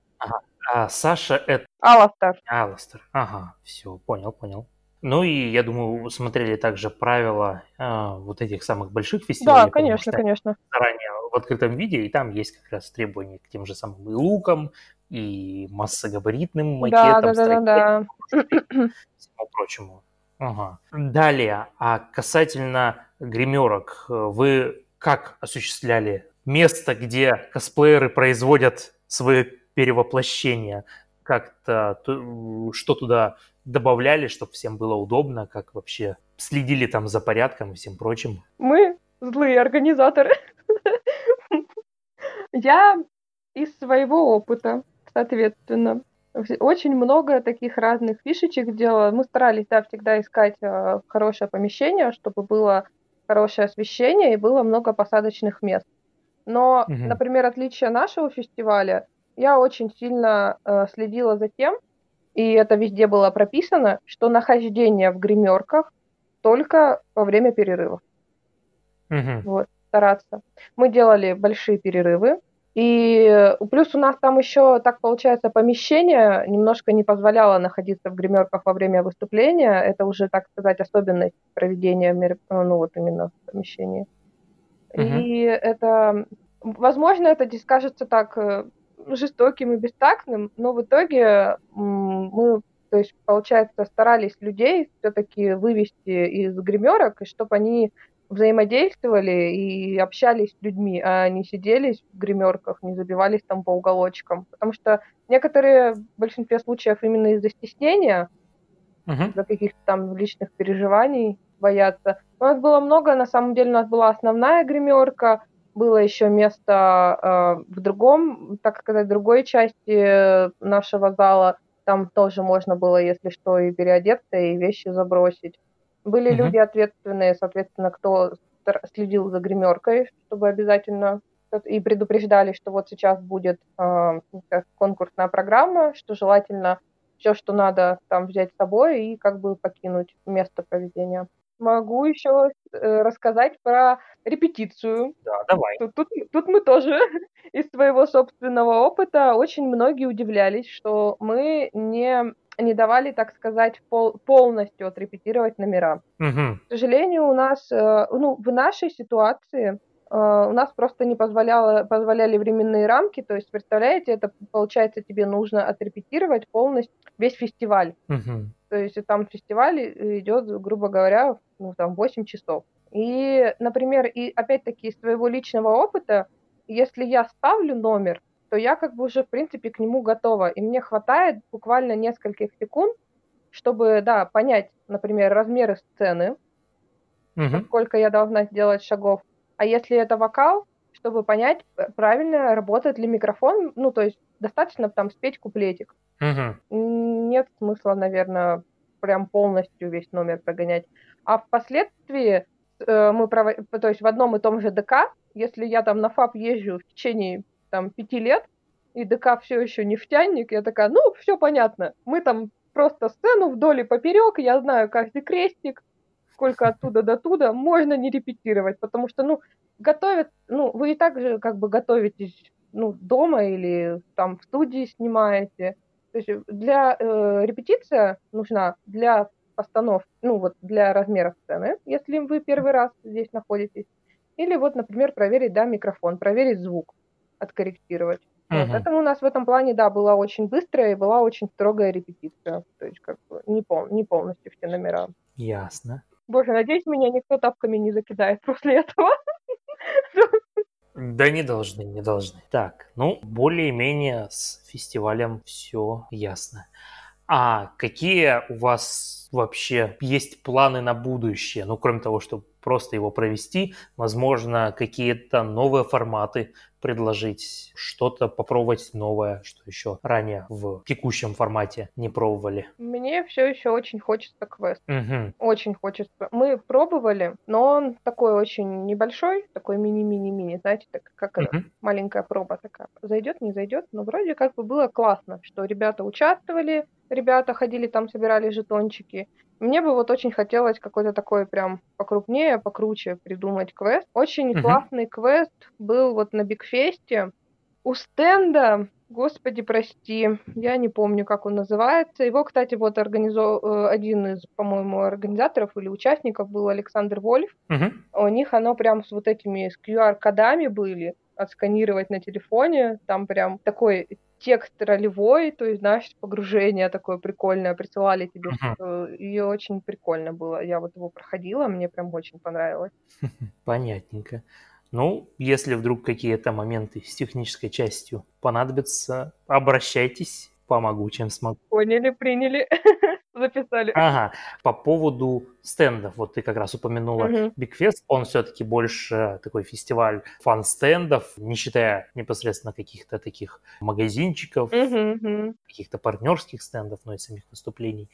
Speaker 1: А Саша это
Speaker 2: Аластер.
Speaker 1: Аластер. Ага, все, понял, понял. Ну и я думаю, смотрели также правила а, вот этих самых больших фестивалей.
Speaker 2: Да, конечно,
Speaker 1: читали
Speaker 2: конечно.
Speaker 1: Заранее в открытом виде, и там есть как раз требования к тем же самым и лукам, и массогабаритным макетам,
Speaker 2: да, да, да, да. [coughs]
Speaker 1: всему прочему. Ага. Далее, а касательно гримерок, вы как осуществляли место, где косплееры производят свои перевоплощения? Как-то что туда добавляли, чтобы всем было удобно, как вообще следили там за порядком и всем прочим?
Speaker 2: Мы злые организаторы. Я из своего опыта, соответственно, очень много таких разных фишечек делала. Мы старались, да, всегда искать э, хорошее помещение, чтобы было хорошее освещение и было много посадочных мест. Но,
Speaker 1: Мгм.
Speaker 2: например, отличие нашего фестиваля, я очень сильно э, следила за тем, и это везде было прописано, что нахождение в гримерках только во время перерывов.
Speaker 1: Мгм.
Speaker 2: Вот, стараться. Мы делали большие перерывы, и плюс у нас там еще, так получается, помещение немножко не позволяло находиться в гримерках во время выступления. Это уже, так сказать, особенность проведения мероп... ну вот именно в помещении.
Speaker 1: Мгм.
Speaker 2: И это, возможно, это здесь кажется так э, жестоким и бестактным, но в итоге мы, то есть, получается, старались людей все-таки вывести из гримерок, и чтобы они взаимодействовали и общались с людьми, а не сидели в гримерках, не забивались там по уголочкам. Потому что некоторые, в большинстве случаев, именно из-за стеснения,
Speaker 1: Мгм.
Speaker 2: из-за каких-то там личных переживаний боятся. У нас было много, на самом деле, у нас была основная гримерка, было еще место э, в другом, так сказать, другой части нашего зала. Там тоже можно было, если что, и переодеться, и вещи забросить. Были
Speaker 1: Мгм.
Speaker 2: люди ответственные, соответственно, кто следил за гримеркой, чтобы обязательно и предупреждали, что вот сейчас будет э, конкурсная программа, что желательно все, что надо там взять с собой и как бы покинуть место проведения. Могу еще э, рассказать про репетицию.
Speaker 1: Да, давай.
Speaker 2: Тут, тут, тут мы тоже [laughs] из своего собственного опыта очень многие удивлялись, что мы не, не давали, так сказать, пол, полностью отрепетировать номера.
Speaker 1: Мгм.
Speaker 2: К сожалению, у нас, э, ну, в нашей ситуации э, у нас просто не позволяло, позволяли временные рамки, то есть, представляете, это, получается, тебе нужно отрепетировать полностью весь фестиваль.
Speaker 1: Мгм.
Speaker 2: То есть там фестиваль идет, грубо говоря, ну, там 8 часов. И, например, и опять-таки из своего личного опыта, если я ставлю номер, то я как бы уже, в принципе, к нему готова. И мне хватает буквально нескольких секунд, чтобы, да, понять, например, размеры сцены,
Speaker 1: Мгм.
Speaker 2: сколько я должна сделать шагов. А если это вокал, чтобы понять, п- правильно работает ли микрофон, ну, то есть достаточно там спеть куплетик.
Speaker 1: Мгм.
Speaker 2: Нет смысла, наверное, прям полностью весь номер прогонять. А впоследствии э, мы прово- то есть в одном и том же ДК, если я там на ФАП езжу в течение там пяти лет, и ДК все еще нефтяник, я такая, ну, все понятно, мы там просто сцену вдоль и поперек, я знаю каждый крестик, сколько оттуда до туда, можно не репетировать, потому что, ну, готовят, ну, вы и так же как бы готовитесь, ну, дома или там в студии снимаете, то есть для э, репетиция нужна для постановки, ну вот для размера сцены, если вы первый раз здесь находитесь, или вот, например, проверить, да, микрофон, проверить звук, откорректировать. Вот.
Speaker 1: Мгм.
Speaker 2: Поэтому у нас в этом плане, да, была очень быстрая и была очень строгая репетиция, то есть как бы не, пол, не полностью все номера.
Speaker 1: Ясно.
Speaker 2: Боже, надеюсь, меня никто тапками не закидает после этого.
Speaker 1: Да не должны, не должны. Так, ну, более-менее с фестивалем все ясно. А какие у вас вообще есть планы на будущее? Ну, кроме того, чтобы просто его провести, возможно, какие-то новые форматы предложить, что-то попробовать новое, что еще ранее в текущем формате не пробовали.
Speaker 2: Мне все еще очень хочется квест.
Speaker 1: Мгм.
Speaker 2: Очень хочется. Мы пробовали, но он такой очень небольшой, такой мини-мини-мини, знаете, так как
Speaker 1: Мгм.
Speaker 2: маленькая проба такая. Зайдет, не зайдет, но вроде как бы было классно, что ребята участвовали, ребята ходили там, собирали жетончики. Мне бы вот очень хотелось какой-то такой прям покрупнее, покруче придумать квест. Очень
Speaker 1: Мгм.
Speaker 2: классный квест был вот на Бигфесте. У стенда, господи, прости, я не помню, как он называется. Его, кстати, вот организо... э, один из, по-моему, организаторов или участников был Александр Вольф.
Speaker 1: Мгм.
Speaker 2: У них оно прям с вот этими с QR-кодами были, отсканировать на телефоне. Там прям такой текст ролевой, то есть, знаешь, погружение такое прикольное, присылали тебе.
Speaker 1: Мгм.
Speaker 2: И очень прикольно было. Я вот его проходила, мне прям очень понравилось. [laughs]
Speaker 1: Понятненько. Ну, если вдруг какие-то моменты с технической частью понадобятся, обращайтесь, помогу, чем смогу.
Speaker 2: Поняли, приняли, [laughs] записали.
Speaker 1: Ага, по поводу стендов, вот ты как раз упомянула
Speaker 2: Мгм.
Speaker 1: Бигфест, он все-таки больше такой фестиваль фан-стендов, не считая непосредственно каких-то таких магазинчиков,
Speaker 2: мгм.
Speaker 1: каких-то партнерских стендов, но и самих выступлений.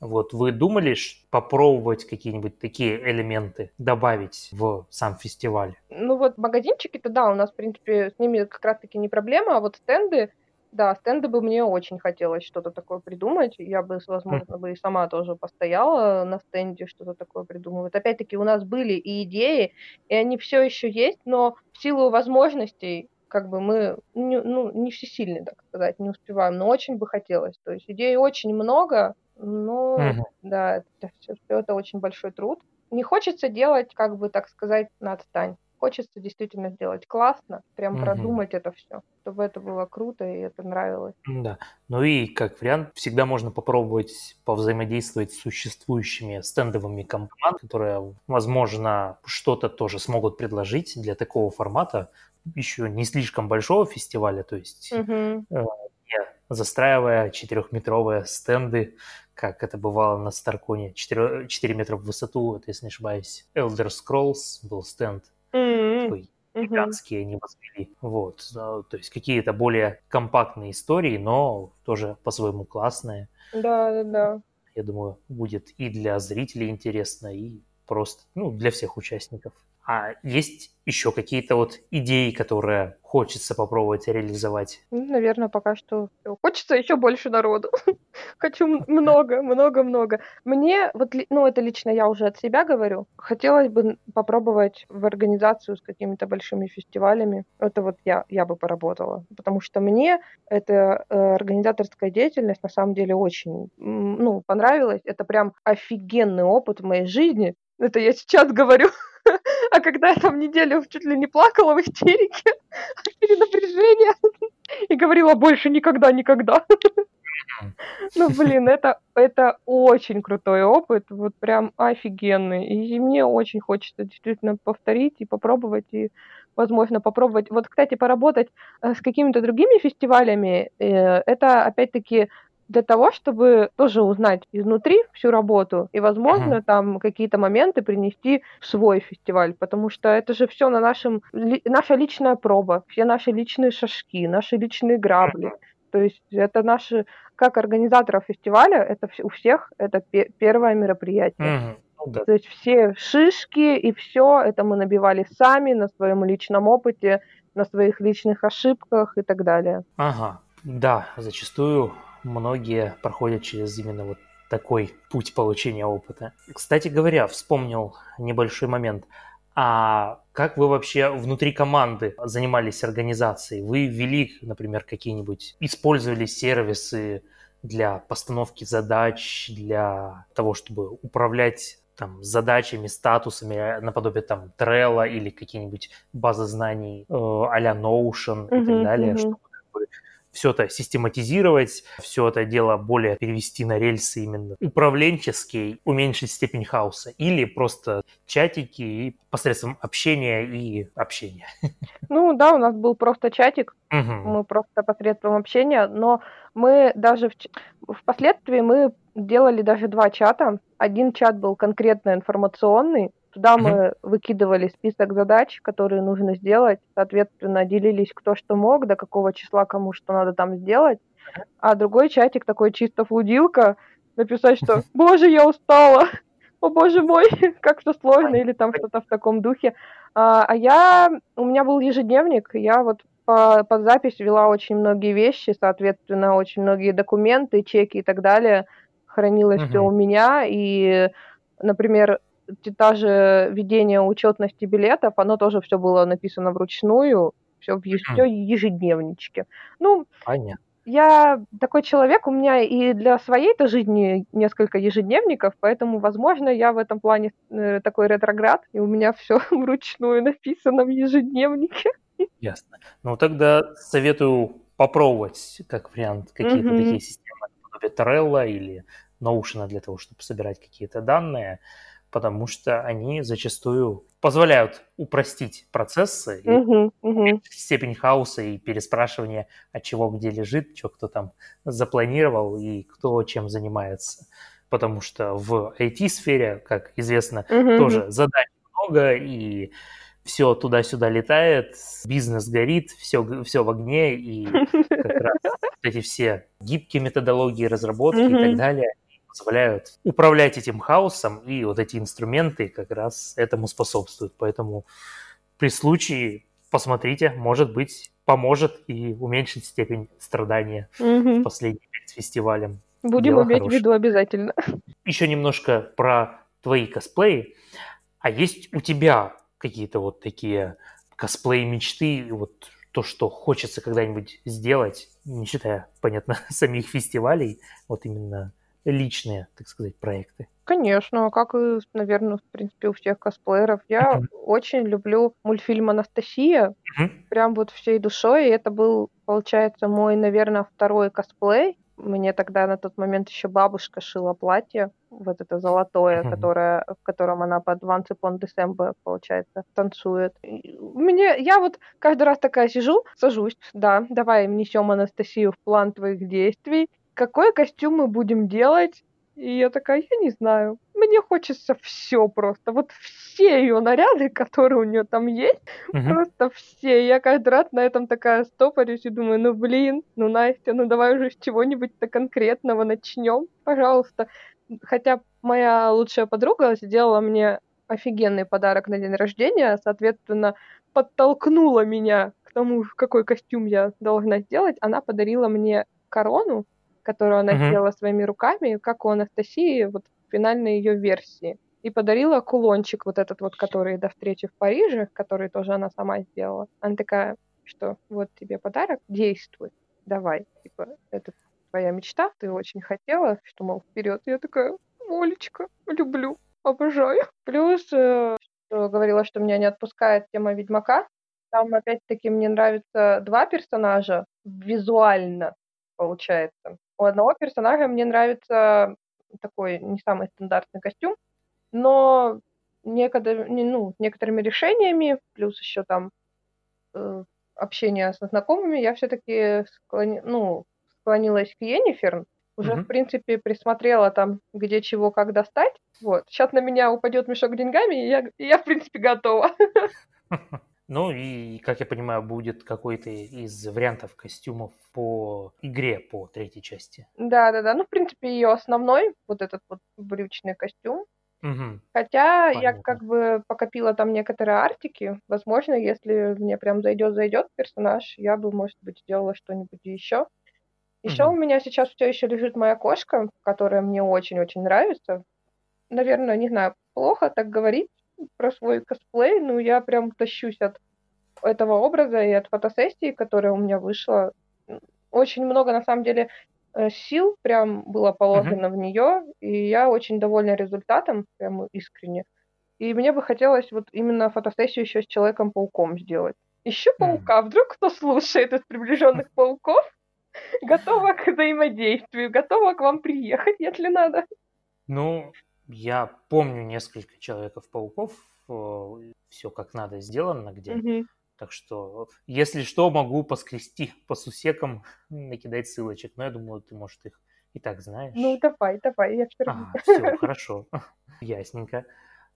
Speaker 1: Вот вы думали попробовать какие-нибудь такие элементы добавить в сам фестиваль?
Speaker 2: Ну вот магазинчики-то да, у нас, в принципе, с ними как раз-таки не проблема, а вот стенды, Да, стенды бы мне очень хотелось что-то такое придумать. Я бы, возможно, бы и сама тоже постояла на стенде, что-то такое придумывать. Опять-таки, у нас были и идеи, и они все еще есть, но в силу возможностей как бы мы не, ну, не всесильны, так сказать, не успеваем, но очень бы хотелось. То есть идей очень много, но
Speaker 1: Мгм.
Speaker 2: да, это все, это очень большой труд. Не хочется делать, как бы так сказать, на отстань. Хочется действительно сделать классно, прям
Speaker 1: Мгм.
Speaker 2: продумать это все, чтобы это было круто и это нравилось.
Speaker 1: Да. Ну и как вариант, всегда можно попробовать повзаимодействовать с существующими стендовыми компаниями, которые, возможно, что-то тоже смогут предложить для такого формата, еще не слишком большого фестиваля, то есть
Speaker 2: Мгм.
Speaker 1: не застраивая четырехметровые стенды, как это бывало на Старконе, 4, 4 метра в высоту, вот, если не ошибаюсь. Elder Scrolls был стенд
Speaker 2: М,
Speaker 1: такой
Speaker 2: мгм.
Speaker 1: гигантский они возвели. Вот. а, То есть какие-то более компактные истории, но тоже по-своему классные.
Speaker 2: Да, да, да.
Speaker 1: Я думаю, будет и для зрителей интересно, и просто, ну, для всех участников. А есть еще какие-то вот идеи, которые хочется попробовать реализовать?
Speaker 2: Ну, наверное, пока что. Хочется еще больше народу. [laughs] Хочу много, много, много. Мне, вот, ну, это лично я уже от себя говорю, хотелось бы попробовать в организацию с какими-то большими фестивалями. Это вот я, я бы поработала. Потому что мне эта э, организаторская деятельность на самом деле очень, ну, понравилась. Это прям офигенный опыт в моей жизни. Это я сейчас говорю. [laughs] А когда я там неделю чуть ли не плакала в истерике [laughs] от перенапряжения [laughs] и говорила больше никогда, никогда. Ну, блин, это, это очень крутой опыт, вот прям офигенный. И мне очень хочется действительно повторить и попробовать, и, возможно, попробовать. Вот, кстати, поработать э, с какими-то другими фестивалями, э, это, опять-таки, для того, чтобы тоже узнать изнутри всю работу и, возможно, там какие-то моменты принести в свой фестиваль, потому что это же все на нашем, ли- наша личная проба, все наши личные шажки, наши личные грабли. То есть это наши, как организаторов фестиваля, это у всех это пе- первое мероприятие.
Speaker 1: Ну да.
Speaker 2: То есть все шишки и все это мы набивали сами на своем личном опыте, на своих личных ошибках и так далее.
Speaker 1: Ага, да, зачастую многие проходят через именно вот такой путь получения опыта. Кстати говоря, вспомнил небольшой момент. А как вы вообще внутри команды занимались организацией? Вы ввели, например, какие-нибудь, использовали сервисы для постановки задач, для того, чтобы управлять там, задачами, статусами, э, наподобие там Trello или какие-нибудь базы знаний э, а-ля Notion и так далее,
Speaker 2: мгм.
Speaker 1: чтобы все это систематизировать, все это дело более перевести на рельсы именно управленческие, уменьшить степень хаоса, или просто чатики и посредством общения и общения. [laughs]
Speaker 2: Ну да, у нас был просто чатик,
Speaker 1: Мгм.
Speaker 2: мы просто посредством общения, но мы даже в впоследствии мы делали даже два чата. Один чат был конкретно информационный, туда мы выкидывали список задач, которые нужно сделать, соответственно, делились кто что мог, до какого числа кому что надо там сделать. А другой чатик такой чисто флудилка, написать, что [laughs] «Боже, я устала! О, боже мой, [laughs] как все сложно!» или там что-то в таком духе. А, а я, у меня был ежедневник, я вот по, под запись вела очень многие вещи, соответственно, очень многие документы, чеки и так далее. Хранилось все
Speaker 1: Мгм.
Speaker 2: у меня. И, например, та же ведение учетности билетов, оно тоже все было написано вручную, все, все ежедневничке. Ну,
Speaker 1: Понятно.
Speaker 2: я такой человек, у меня и для своей-то жизни несколько ежедневников, поэтому, возможно, я в этом плане э, такой ретроград, и у меня все [laughs] вручную написано в ежедневнике.
Speaker 1: Ясно. Ну, тогда советую попробовать, как вариант, какие-то
Speaker 2: Мгм.
Speaker 1: такие системы, наподобие Trello или Notion для того, чтобы собирать какие-то данные, потому что они зачастую позволяют упростить процессы и
Speaker 2: Мгм, мгм.
Speaker 1: степень хаоса и переспрашивания, от чего где лежит, что кто там запланировал и кто чем занимается. Потому что в IT-сфере, как известно,
Speaker 2: Мгм,
Speaker 1: тоже задач много, и все туда-сюда летает, бизнес горит, все, все в огне, и [laughs] как раз эти все гибкие методологии разработки и так далее позволяют управлять этим хаосом, и вот эти инструменты как раз этому способствуют. Поэтому при случае посмотрите, может быть, поможет и уменьшит степень страдания в последний перед фестивалем.
Speaker 2: Будем Дело иметь хорошее. в виду обязательно.
Speaker 1: Еще немножко про твои косплеи. А есть у тебя какие-то вот такие косплей мечты, вот то, что хочется когда-нибудь сделать, не считая, понятно, [laughs] самих фестивалей, вот именно личные, так сказать, проекты?
Speaker 2: Конечно, как и, наверное, в принципе, у всех косплееров. Я uh-huh. очень люблю мультфильм «Анастасия», uh-huh. прям вот всей душой. И это был, получается, мой, наверное, второй косплей. Мне тогда на тот момент еще бабушка шила платье, вот это золотое, uh-huh. которое, в котором она под Once Upon December, получается, танцует. Мне, я вот каждый раз такая сижу, сажусь, да, давай внесем Анастасию в план твоих действий, какой костюм мы будем делать? И я такая, я не знаю. Мне хочется все просто. Вот все ее наряды, которые у нее там есть, uh-huh. просто все. Я каждый раз на этом такая стопорюсь и думаю, ну блин, ну Настя, ну давай уже с чего-нибудь-то конкретного начнем, пожалуйста. Хотя моя лучшая подруга сделала мне офигенный подарок на день рождения, соответственно, подтолкнула меня к тому, какой костюм я должна сделать. Она подарила мне корону, которую она uh-huh. сделала своими руками, как у Анастасии вот в финальной ее версии. И подарила кулончик вот этот вот, который до встречи в Париже, который тоже она сама сделала. Она такая, что вот тебе подарок, действуй, давай. Типа, это твоя мечта, ты очень хотела, что, мол, вперед. Я такая, Олечка, люблю, обожаю. Плюс, э, что говорила, что меня не отпускает тема Ведьмака. Там, опять-таки, мне нравятся два персонажа визуально, получается. У одного персонажа мне нравится такой не самый стандартный костюм, но некогда, ну, некоторыми решениями, плюс еще там э, общение со знакомыми, я все-таки склони, ну, склонилась к Йеннифер. Уже, mm-hmm. в принципе, присмотрела там, где чего, как достать. Вот. Сейчас на меня упадет мешок деньгами, и я, и я в принципе, готова. [laughs]
Speaker 1: Ну и, как я понимаю, будет какой-то из вариантов костюмов по игре по третьей части.
Speaker 2: Да, да, да. Ну, в принципе, ее основной, вот этот вот брючный костюм. Угу. Хотя Понятно. я как бы покопила там некоторые артики. Возможно, если мне прям зайдет, зайдет персонаж, я бы, может быть, сделала что-нибудь еще. Еще угу. у меня сейчас все еще лежит моя кошка, которая мне очень-очень нравится. Наверное, не знаю, плохо так говорить, про свой косплей, ну, я прям тащусь от этого образа и от фотосессии, которая у меня вышла. Очень много, на самом деле, э, сил прям было положено uh-huh. в нее, и я очень довольна результатом, прям искренне. И мне бы хотелось вот именно фотосессию еще с Человеком-пауком сделать. Еще паука, uh-huh. вдруг кто слушает из приближенных [laughs] пауков, готова к взаимодействию, готова к вам приехать, если надо.
Speaker 1: Ну, я помню несколько Человеков-пауков, все как надо сделано где. Угу. Так что, если что, могу поскрести по сусекам, [laughs] накидать ссылочек. Но я думаю, ты, может, их и так знаешь.
Speaker 2: Ну, давай, давай, я все.
Speaker 1: А, все, [laughs] хорошо. [laughs] Ясненько.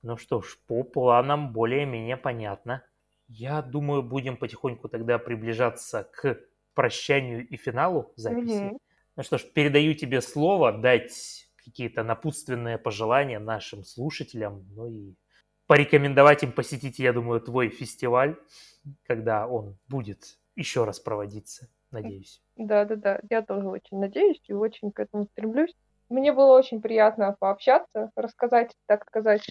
Speaker 1: Ну что ж, по планам более-менее понятно. Я думаю, будем потихоньку тогда приближаться к прощанию и финалу записи. Угу. Ну что ж, передаю тебе слово дать какие-то напутственные пожелания нашим слушателям, ну и порекомендовать им посетить, я думаю, твой фестиваль, когда он будет еще раз проводиться, надеюсь.
Speaker 2: Да, да, да, я тоже очень надеюсь и очень к этому стремлюсь. Мне было очень приятно пообщаться, рассказать, так сказать,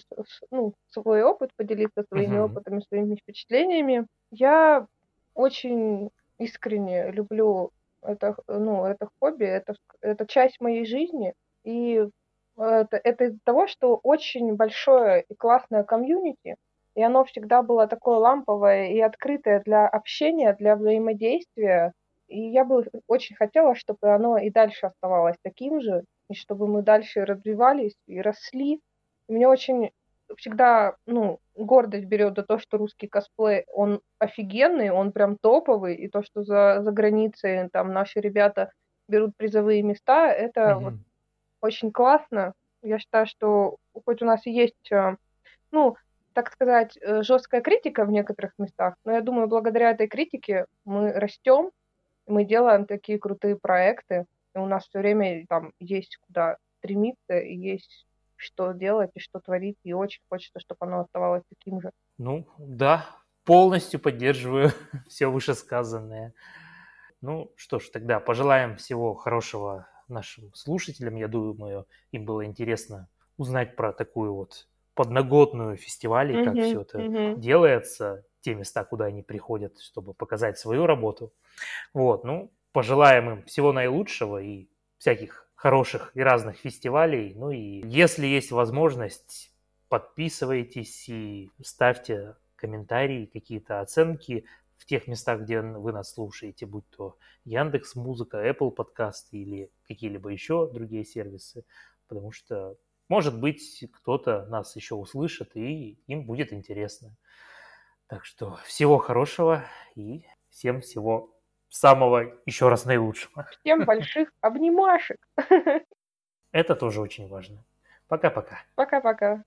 Speaker 2: ну, свой опыт, поделиться своими uh-huh. опытами, своими впечатлениями. Я очень искренне люблю это, ну, это хобби, это, это часть моей жизни. И это, это из-за того, что очень большое и классное комьюнити, и оно всегда было такое ламповое и открытое для общения, для взаимодействия. И я бы очень хотела, чтобы оно и дальше оставалось таким же, и чтобы мы дальше развивались и росли. И мне очень всегда, ну, гордость берет за то, что русский косплей, он офигенный, он прям топовый, и то, что за, за границей там наши ребята берут призовые места, это mm-hmm. вот очень классно. Я считаю, что хоть у нас и есть, э, ну, так сказать, э, жесткая критика в некоторых местах, но я думаю, благодаря этой критике мы растем, мы делаем такие крутые проекты, и у нас все время там есть куда стремиться, и есть что делать и что творить, и очень хочется, чтобы оно оставалось таким же.
Speaker 1: Ну, да, полностью поддерживаю [laughs] все вышесказанное. Ну что ж, тогда пожелаем всего хорошего нашим слушателям. Я думаю, им было интересно узнать про такую вот подноготную фестивалей, как все это делается, те места, куда они приходят, чтобы показать свою работу. Вот, ну, пожелаем им всего наилучшего и всяких хороших и разных фестивалей. Ну и если есть возможность, подписывайтесь и ставьте комментарии, какие-то оценки в тех местах, где вы нас слушаете, будь то Яндекс Музыка, Apple подкасты или какие-либо еще другие сервисы, потому что, может быть, кто-то нас еще услышит, и им будет интересно. Так что всего хорошего и всем всего самого еще раз наилучшего.
Speaker 2: Всем больших обнимашек. [laughs]
Speaker 1: Это тоже очень важно. Пока-пока.
Speaker 2: Пока-пока.